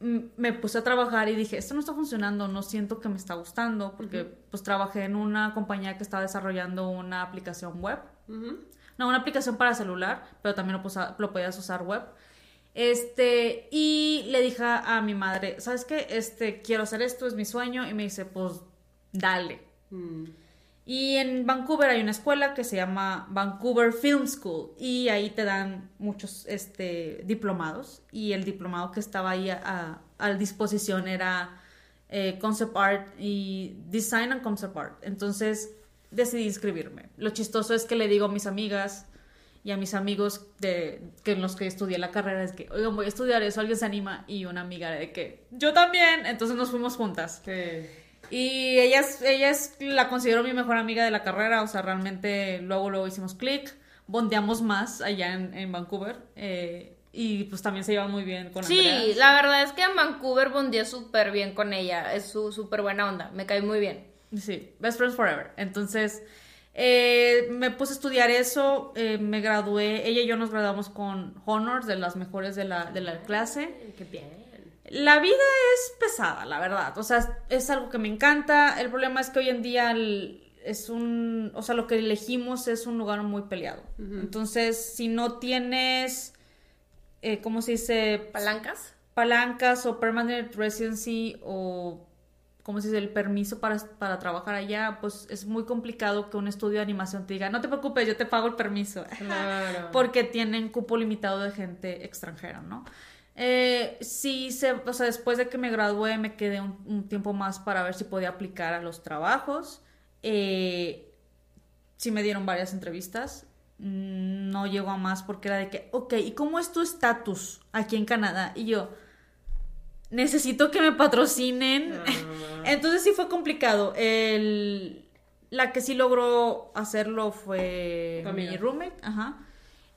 me puse a trabajar y dije, esto no está funcionando, no siento que me está gustando, porque pues trabajé en una compañía que estaba desarrollando una aplicación web. No, una aplicación para celular, pero también lo, lo podías usar web. Este, y le dije a mi madre, ¿sabes qué? Este, quiero hacer esto, es mi sueño. Y me dice, pues, dale. Mm. Y en Vancouver hay una escuela que se llama Vancouver Film School y ahí te dan muchos este, diplomados y el diplomado que estaba ahí a, a disposición era eh, Concept Art y Design and Concept Art. Entonces decidí inscribirme. Lo chistoso es que le digo a mis amigas y a mis amigos de que en los que estudié la carrera es que, oigan, voy a estudiar eso, alguien se anima y una amiga de que yo también. Entonces nos fuimos juntas. Sí. Y ella, es- ella es- la considero mi mejor amiga de la carrera, o sea, realmente luego luego hicimos clic, bondeamos más allá en, en Vancouver eh, y pues también se lleva muy bien con Sí, Andrea. la verdad es que en Vancouver bondé súper bien con ella. Es su súper buena onda. Me cae muy bien. Sí, Best Friends Forever. Entonces, eh, me puse a estudiar eso, eh, me gradué, ella y yo nos graduamos con honors de las mejores de la, de la clase. Qué bien. La vida es pesada, la verdad. O sea, es algo que me encanta. El problema es que hoy en día el- es un, o sea, lo que elegimos es un lugar muy peleado. Entonces, si no tienes, eh, ¿cómo se dice? ¿Palancas? Palancas o permanent residency o, ¿cómo se dice? El permiso para, para trabajar allá, pues es muy complicado que un estudio de animación te diga, no te preocupes, yo te pago el permiso. Claro. porque tienen cupo limitado de gente extranjera, ¿no? Eh, sí, se, o sea, después de que me gradué me quedé un, un tiempo más para ver si podía aplicar a los trabajos. Eh, sí me dieron varias entrevistas. Mm, No llegó a más porque era de que, ok, ¿y cómo es tu estatus aquí en Canadá? Y yo, necesito que me patrocinen. Entonces sí fue complicado. El, la que sí logró hacerlo fue Tu mi roommate, ajá.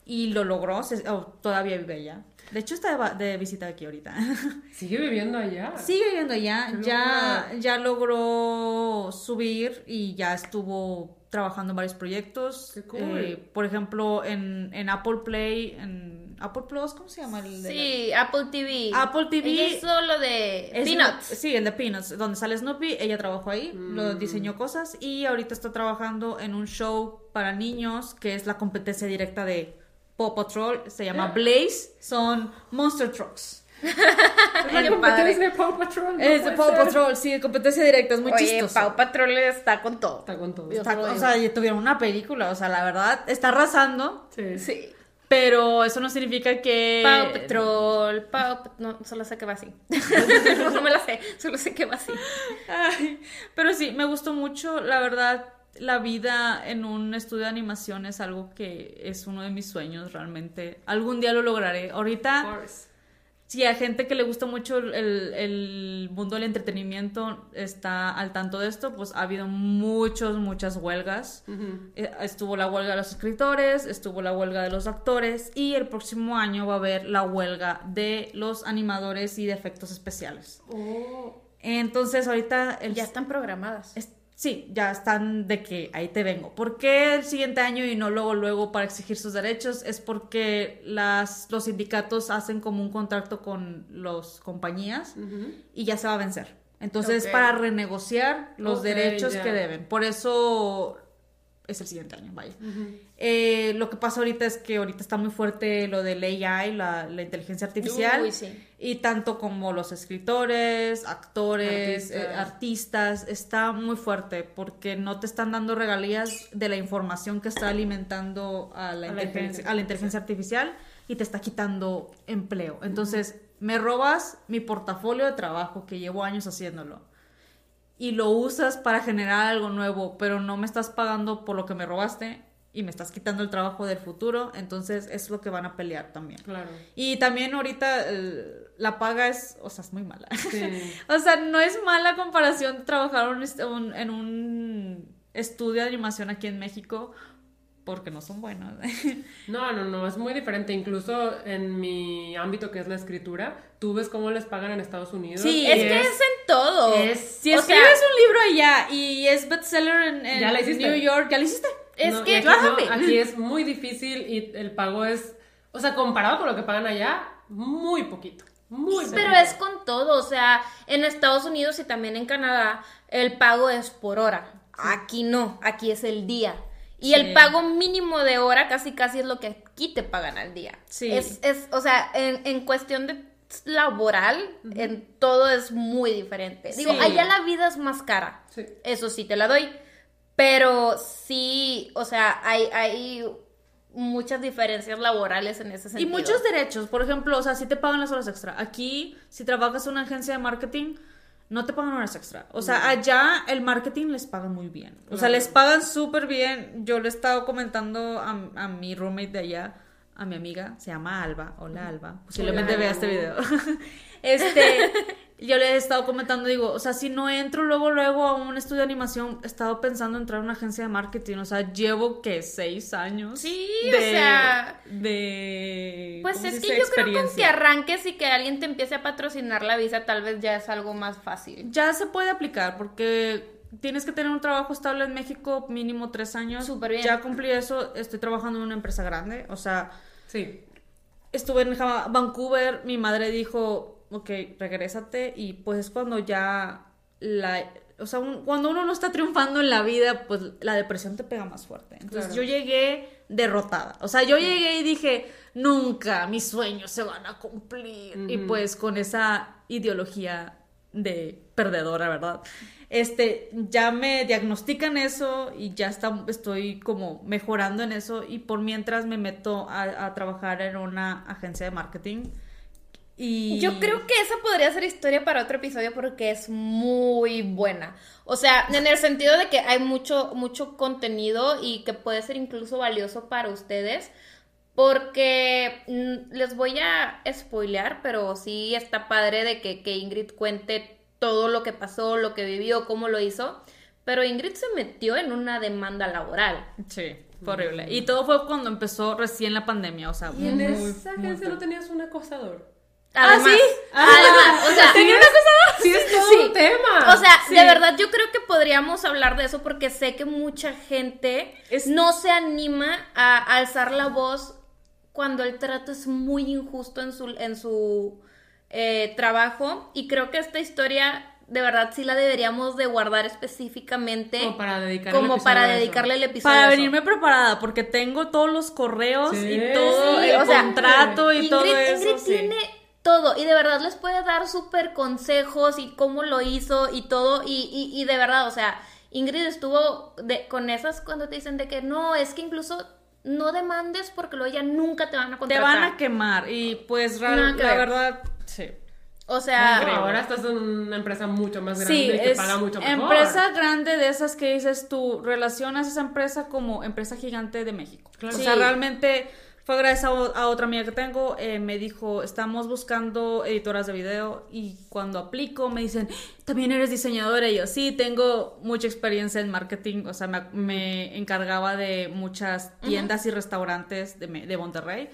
Y lo logró, se- oh, todavía vive allá. De hecho está de, visita aquí ahorita. Sigue viviendo allá. Sigue viviendo allá, ya, ya logró subir y ya estuvo trabajando en varios proyectos. Qué cool. Eh, por ejemplo, en, en Apple Play, en Apple Plus, ¿cómo se llama? El de la- Sí, Apple TV. Apple TV. Ella hizo lo de Es Peanuts. lo- sí, el de Peanuts, donde sale Snoopy, ella trabajó ahí, lo Mm. diseñó cosas y ahorita está trabajando en un show para niños que es la competencia directa de Paw Patrol, se llama Blaze, son Monster Trucks. La Qué competencia padre. de Paw Patrol. no es de Paw. Patrol, sí, competencia directa, es muy Oye, chistoso. Pau Patrol está con todo. Está con todo. Está- lo o sea, ya tuvieron una película, o sea, la verdad, está arrasando, Sí. Sí. Pero eso no significa que... Pau Patrol, Pau No, solo sé que va así. no me la sé, solo sé que va así. Ay, pero sí, me gustó mucho, la verdad, la vida en un estudio de animación es algo que es uno de mis sueños realmente. Algún día lo lograré. Ahorita, Of course. Si a gente que le gusta mucho el, el mundo del entretenimiento está al tanto de esto, pues ha habido muchos, muchas huelgas. Eh, Estuvo la huelga de los escritores, estuvo la huelga de los actores y el próximo año va a haber la huelga de los animadores y de efectos especiales. Oh. Entonces ahorita el, Ya están programadas. es- sí, ya están de que ahí te vengo. ¿Por qué el siguiente año y no luego luego para exigir sus derechos? Es porque las, los sindicatos hacen como un contrato con las compañías y ya se va a vencer. Entonces, Ok. para renegociar los derechos que deben. Por eso es el siguiente año, vaya. Eh, lo que pasa ahorita es que ahorita está muy fuerte lo del AI, la, la inteligencia artificial. Uy, sí. Y tanto como los escritores, actores, Artistas. eh, artistas, está muy fuerte porque no te están dando regalías de la información que está alimentando a la, A la inteligencia, inteligencia a la inteligencia artificial y te está quitando empleo. Entonces, me robas mi portafolio de trabajo que llevo años haciéndolo y lo usas para generar algo nuevo, pero no me estás pagando por lo que me robaste y me estás quitando el trabajo del futuro, entonces es lo que van a pelear también. Claro. Y también ahorita eh, la paga es, o sea, es muy mala. Sí. o sea, no es mala comparación de trabajar en un estudio de animación aquí en México, porque no son buenos. No, no, no, es muy diferente. Incluso en mi ámbito que es la escritura, tú ves cómo les pagan en Estados Unidos. Sí, y Es que es en todo. es- si O sea, escribes un libro allá y es bestseller en, en Ya la. New York, ¿ya lo hiciste? es No, que aquí, no, aquí es muy difícil y el pago es, o sea, comparado con lo que pagan allá, muy poquito. Muy Pero es con todo, o sea, en Estados Unidos y también en Canadá el pago es por hora. Aquí no, aquí es el día. Y Sí. el pago mínimo de hora casi casi es lo que aquí te pagan al día. Sí. Es, es o sea, en, en cuestión de laboral, en todo es muy diferente. Digo, Sí. allá la vida es más cara. Sí. Eso sí te la doy. Pero sí, o sea, hay, hay muchas diferencias laborales en ese Y sentido. muchos derechos, por ejemplo, o sea, si te pagan las horas extra. Aquí, si trabajas en una agencia de marketing, no te pagan horas extra. O sea, allá el marketing les paga muy bien. O sea, les pagan súper bien. Yo le he estado comentando a, a mi roommate de allá, a mi amiga, se llama Alba. Hola, Alba. Posiblemente Hola, vea Alba. este video. este, yo le he estado comentando, digo, o sea, si no entro luego, luego a un estudio de animación, he estado pensando en entrar a una agencia de marketing. O sea, llevo, que Seis años. Sí, o sea, De. Pues ¿cómo es que yo creo que con que Experiencia. arranques y que alguien te empiece a patrocinar la visa, tal vez ya es algo más fácil. Ya se puede aplicar porque tienes que tener un trabajo estable en México mínimo tres años. Súper bien. Ya cumplí eso, estoy trabajando en una empresa grande. O sea, Sí. estuve en Vancouver, mi madre dijo, ok, regrésate y pues es cuando ya la... O sea, un- cuando uno no está triunfando en la vida, pues la depresión te pega más fuerte. Entonces Claro. yo llegué derrotada. O sea, yo llegué y dije, nunca mis sueños se van a cumplir. Y pues con esa ideología de perdedora, ¿verdad? Este, ya me diagnostican eso y ya está, estoy como mejorando en eso y por mientras me meto a, a trabajar en una agencia de marketing. Y Yo creo que esa podría ser historia para otro episodio porque es muy buena. O sea, en el sentido de que hay mucho, mucho contenido y que puede ser incluso valioso para ustedes. Porque mm, les voy a spoilear, pero sí está padre de que, que Ingrid cuente todo lo que pasó, lo que vivió, cómo lo hizo. Pero Ingrid se metió en una demanda laboral. Sí, fue horrible. Y todo fue cuando empezó recién la pandemia, o sea, Y en muy, esa muy agencia feo. no tenías un acosador. Además, ¿sí? además, o sea, ¿Tenía una cosa? Sí, es todo Sí. un tema. O sea, Sí. de verdad yo creo que podríamos hablar de eso porque sé que mucha gente Es- no se anima a alzar la voz cuando el trato es muy injusto en su, en su eh, trabajo y creo que esta historia de verdad sí la deberíamos de guardar específicamente Como para dedicarle como el para episodio dedicarle el episodio Para venirme preparada, porque tengo todos los correos Sí, y todo sí, el o sea, contrato y Ingrid, todo Ingrid eso. sí. tiene todo y de verdad les puede dar súper consejos y cómo lo hizo y todo y, y, y de verdad, o sea, Ingrid estuvo de, con esas cuando te dicen de que no, es que incluso no demandes porque luego ya nunca te van a Te contratar. van a quemar y pues que la ver. verdad, sí. O sea, No, ahora estás en una empresa mucho más grande Sí, y que es paga mucho mejor. empresa grande de esas que dices tú, relacionas esa empresa como empresa gigante de México. Claro. O sea, realmente fue gracias a, otra amiga que tengo, eh, me dijo, estamos buscando editoras de video y cuando aplico me dicen, también eres diseñadora y yo, sí, tengo mucha experiencia en marketing, o sea, me, me encargaba de muchas tiendas y restaurantes de, de Monterrey.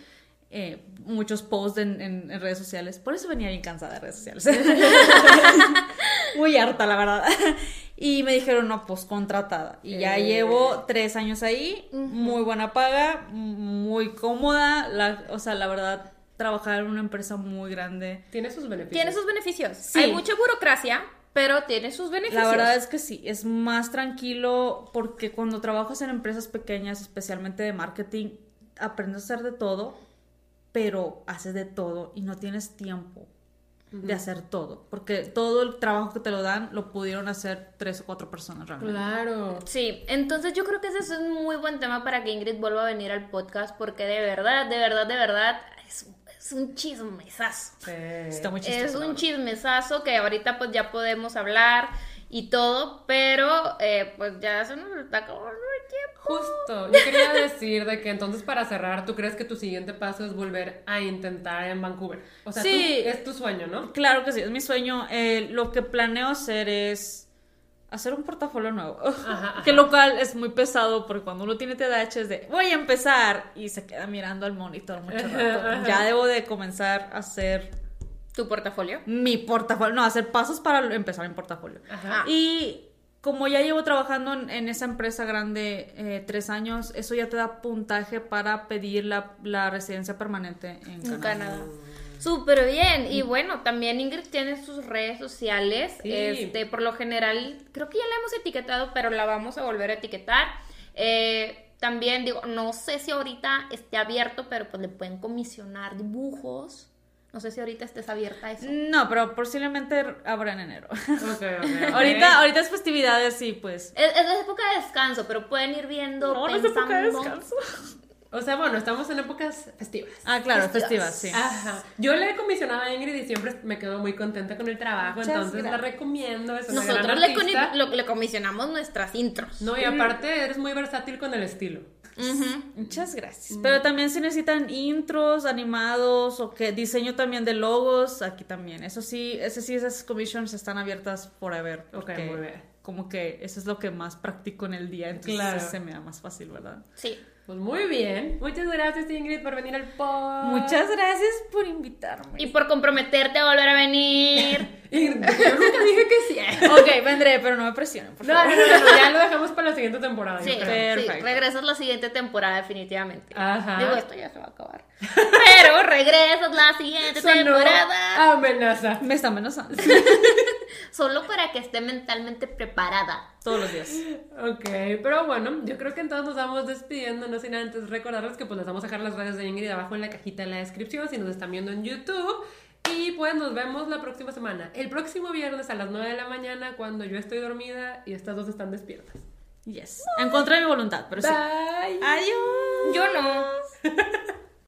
eh, muchos posts en, en- en redes sociales. Por eso venía bien cansada de redes sociales. Muy harta, la verdad. Y me dijeron, no, pues contratada. Y ya Eh. llevo tres años ahí, muy buena paga, muy cómoda. La, o sea, la verdad, trabajar en una empresa muy grande. Tiene sus beneficios. tiene sus beneficios. Sí. Hay mucha burocracia, pero tiene sus beneficios. La verdad es que sí, es más tranquilo porque cuando trabajas en empresas pequeñas, especialmente de marketing, aprendes a hacer de todo, pero haces de todo y no tienes tiempo de hacer todo, porque todo el trabajo que te lo dan lo pudieron hacer tres o cuatro personas realmente. Claro. Sí, entonces yo creo que ese es un muy buen tema para que Ingrid vuelva a venir al podcast porque de verdad, de verdad, de verdad es, es un chismesazo. Sí. Está muy chistoso. Es un chismesazo que ahorita pues ya podemos hablar y todo, pero eh, pues ya se nos está acabando. Justo, yo quería decir de que entonces para cerrar, ¿tú crees que tu siguiente paso es volver a intentar en Vancouver? O sea, Sí. tú- es tu sueño, ¿no? Claro que sí, es mi sueño. Eh, lo que planeo hacer es hacer un portafolio nuevo. ajá. que lo cual es muy pesado porque cuando uno tiene TDAH es de voy a empezar y se queda mirando al monitor mucho rato. Ya debo de comenzar a hacer Tu portafolio. mi portafolio, no, hacer pasos para empezar mi portafolio. Ajá. Y como ya llevo trabajando en, en esa empresa grande eh, tres años, eso ya te da puntaje para pedir la, la residencia permanente en En Canadá. Canadá. Súper bien. Y bueno, también Ingrid tiene sus redes sociales. Sí. Este, por lo general, creo que ya la hemos etiquetado, pero la vamos a volver a etiquetar. Eh, también digo, no sé si ahorita esté abierto, pero pues le pueden comisionar dibujos. No sé si ahorita estés abierta a eso. No, pero posiblemente habrá en enero. Ahorita, ahorita es festividades y pues. Es, es la época de descanso, pero pueden ir viendo, No, no es época de pensando. descanso. O sea, bueno, estamos en épocas festivas. Ah, claro, Festivas. festivas, sí. Ajá. Yo le he comisionado a Ingrid y siempre me quedo muy contenta con el trabajo, Muchas entonces la recomiendo. Es una Nosotros gran le, lo- le comisionamos nuestras intros. No, y aparte eres muy versátil con el estilo. Muchas gracias. Pero también si necesitan intros, animados o que diseño también de logos, aquí también. Eso sí, ese sí, esas commissions están abiertas forever. Ok, porque muy bien. Como que eso es lo que más practico en el día, entonces Claro. se me da más fácil, ¿verdad? Sí. Pues muy bien. Muchas gracias, Ingrid, por venir al pod. Muchas gracias por invitarme. Y por comprometerte a volver a venir. Ingrid, yo nunca dije que sí. ok, vendré, pero no me presionen, por No, favor. no, no, no, ya lo dejamos para la siguiente temporada. sí, Perfecto. regresas la siguiente temporada definitivamente. Ajá. Digo, esto ya se va a acabar. Pero regresas la siguiente Sonó temporada. Amenaza. Me está amenazando Solo para que esté mentalmente preparada. todos los días. Ok, pero bueno, yo creo que entonces nos vamos despidiendo, no sin antes recordarles que pues les vamos a dejar las redes de Ingrid abajo en la cajita de la descripción si nos están viendo en YouTube. Y pues nos vemos la próxima semana, el próximo viernes a las 9 de la mañana cuando yo estoy dormida y estas dos están despiertas. Yes. En contra de mi voluntad, pero sí. Bye. Adiós. Yo no.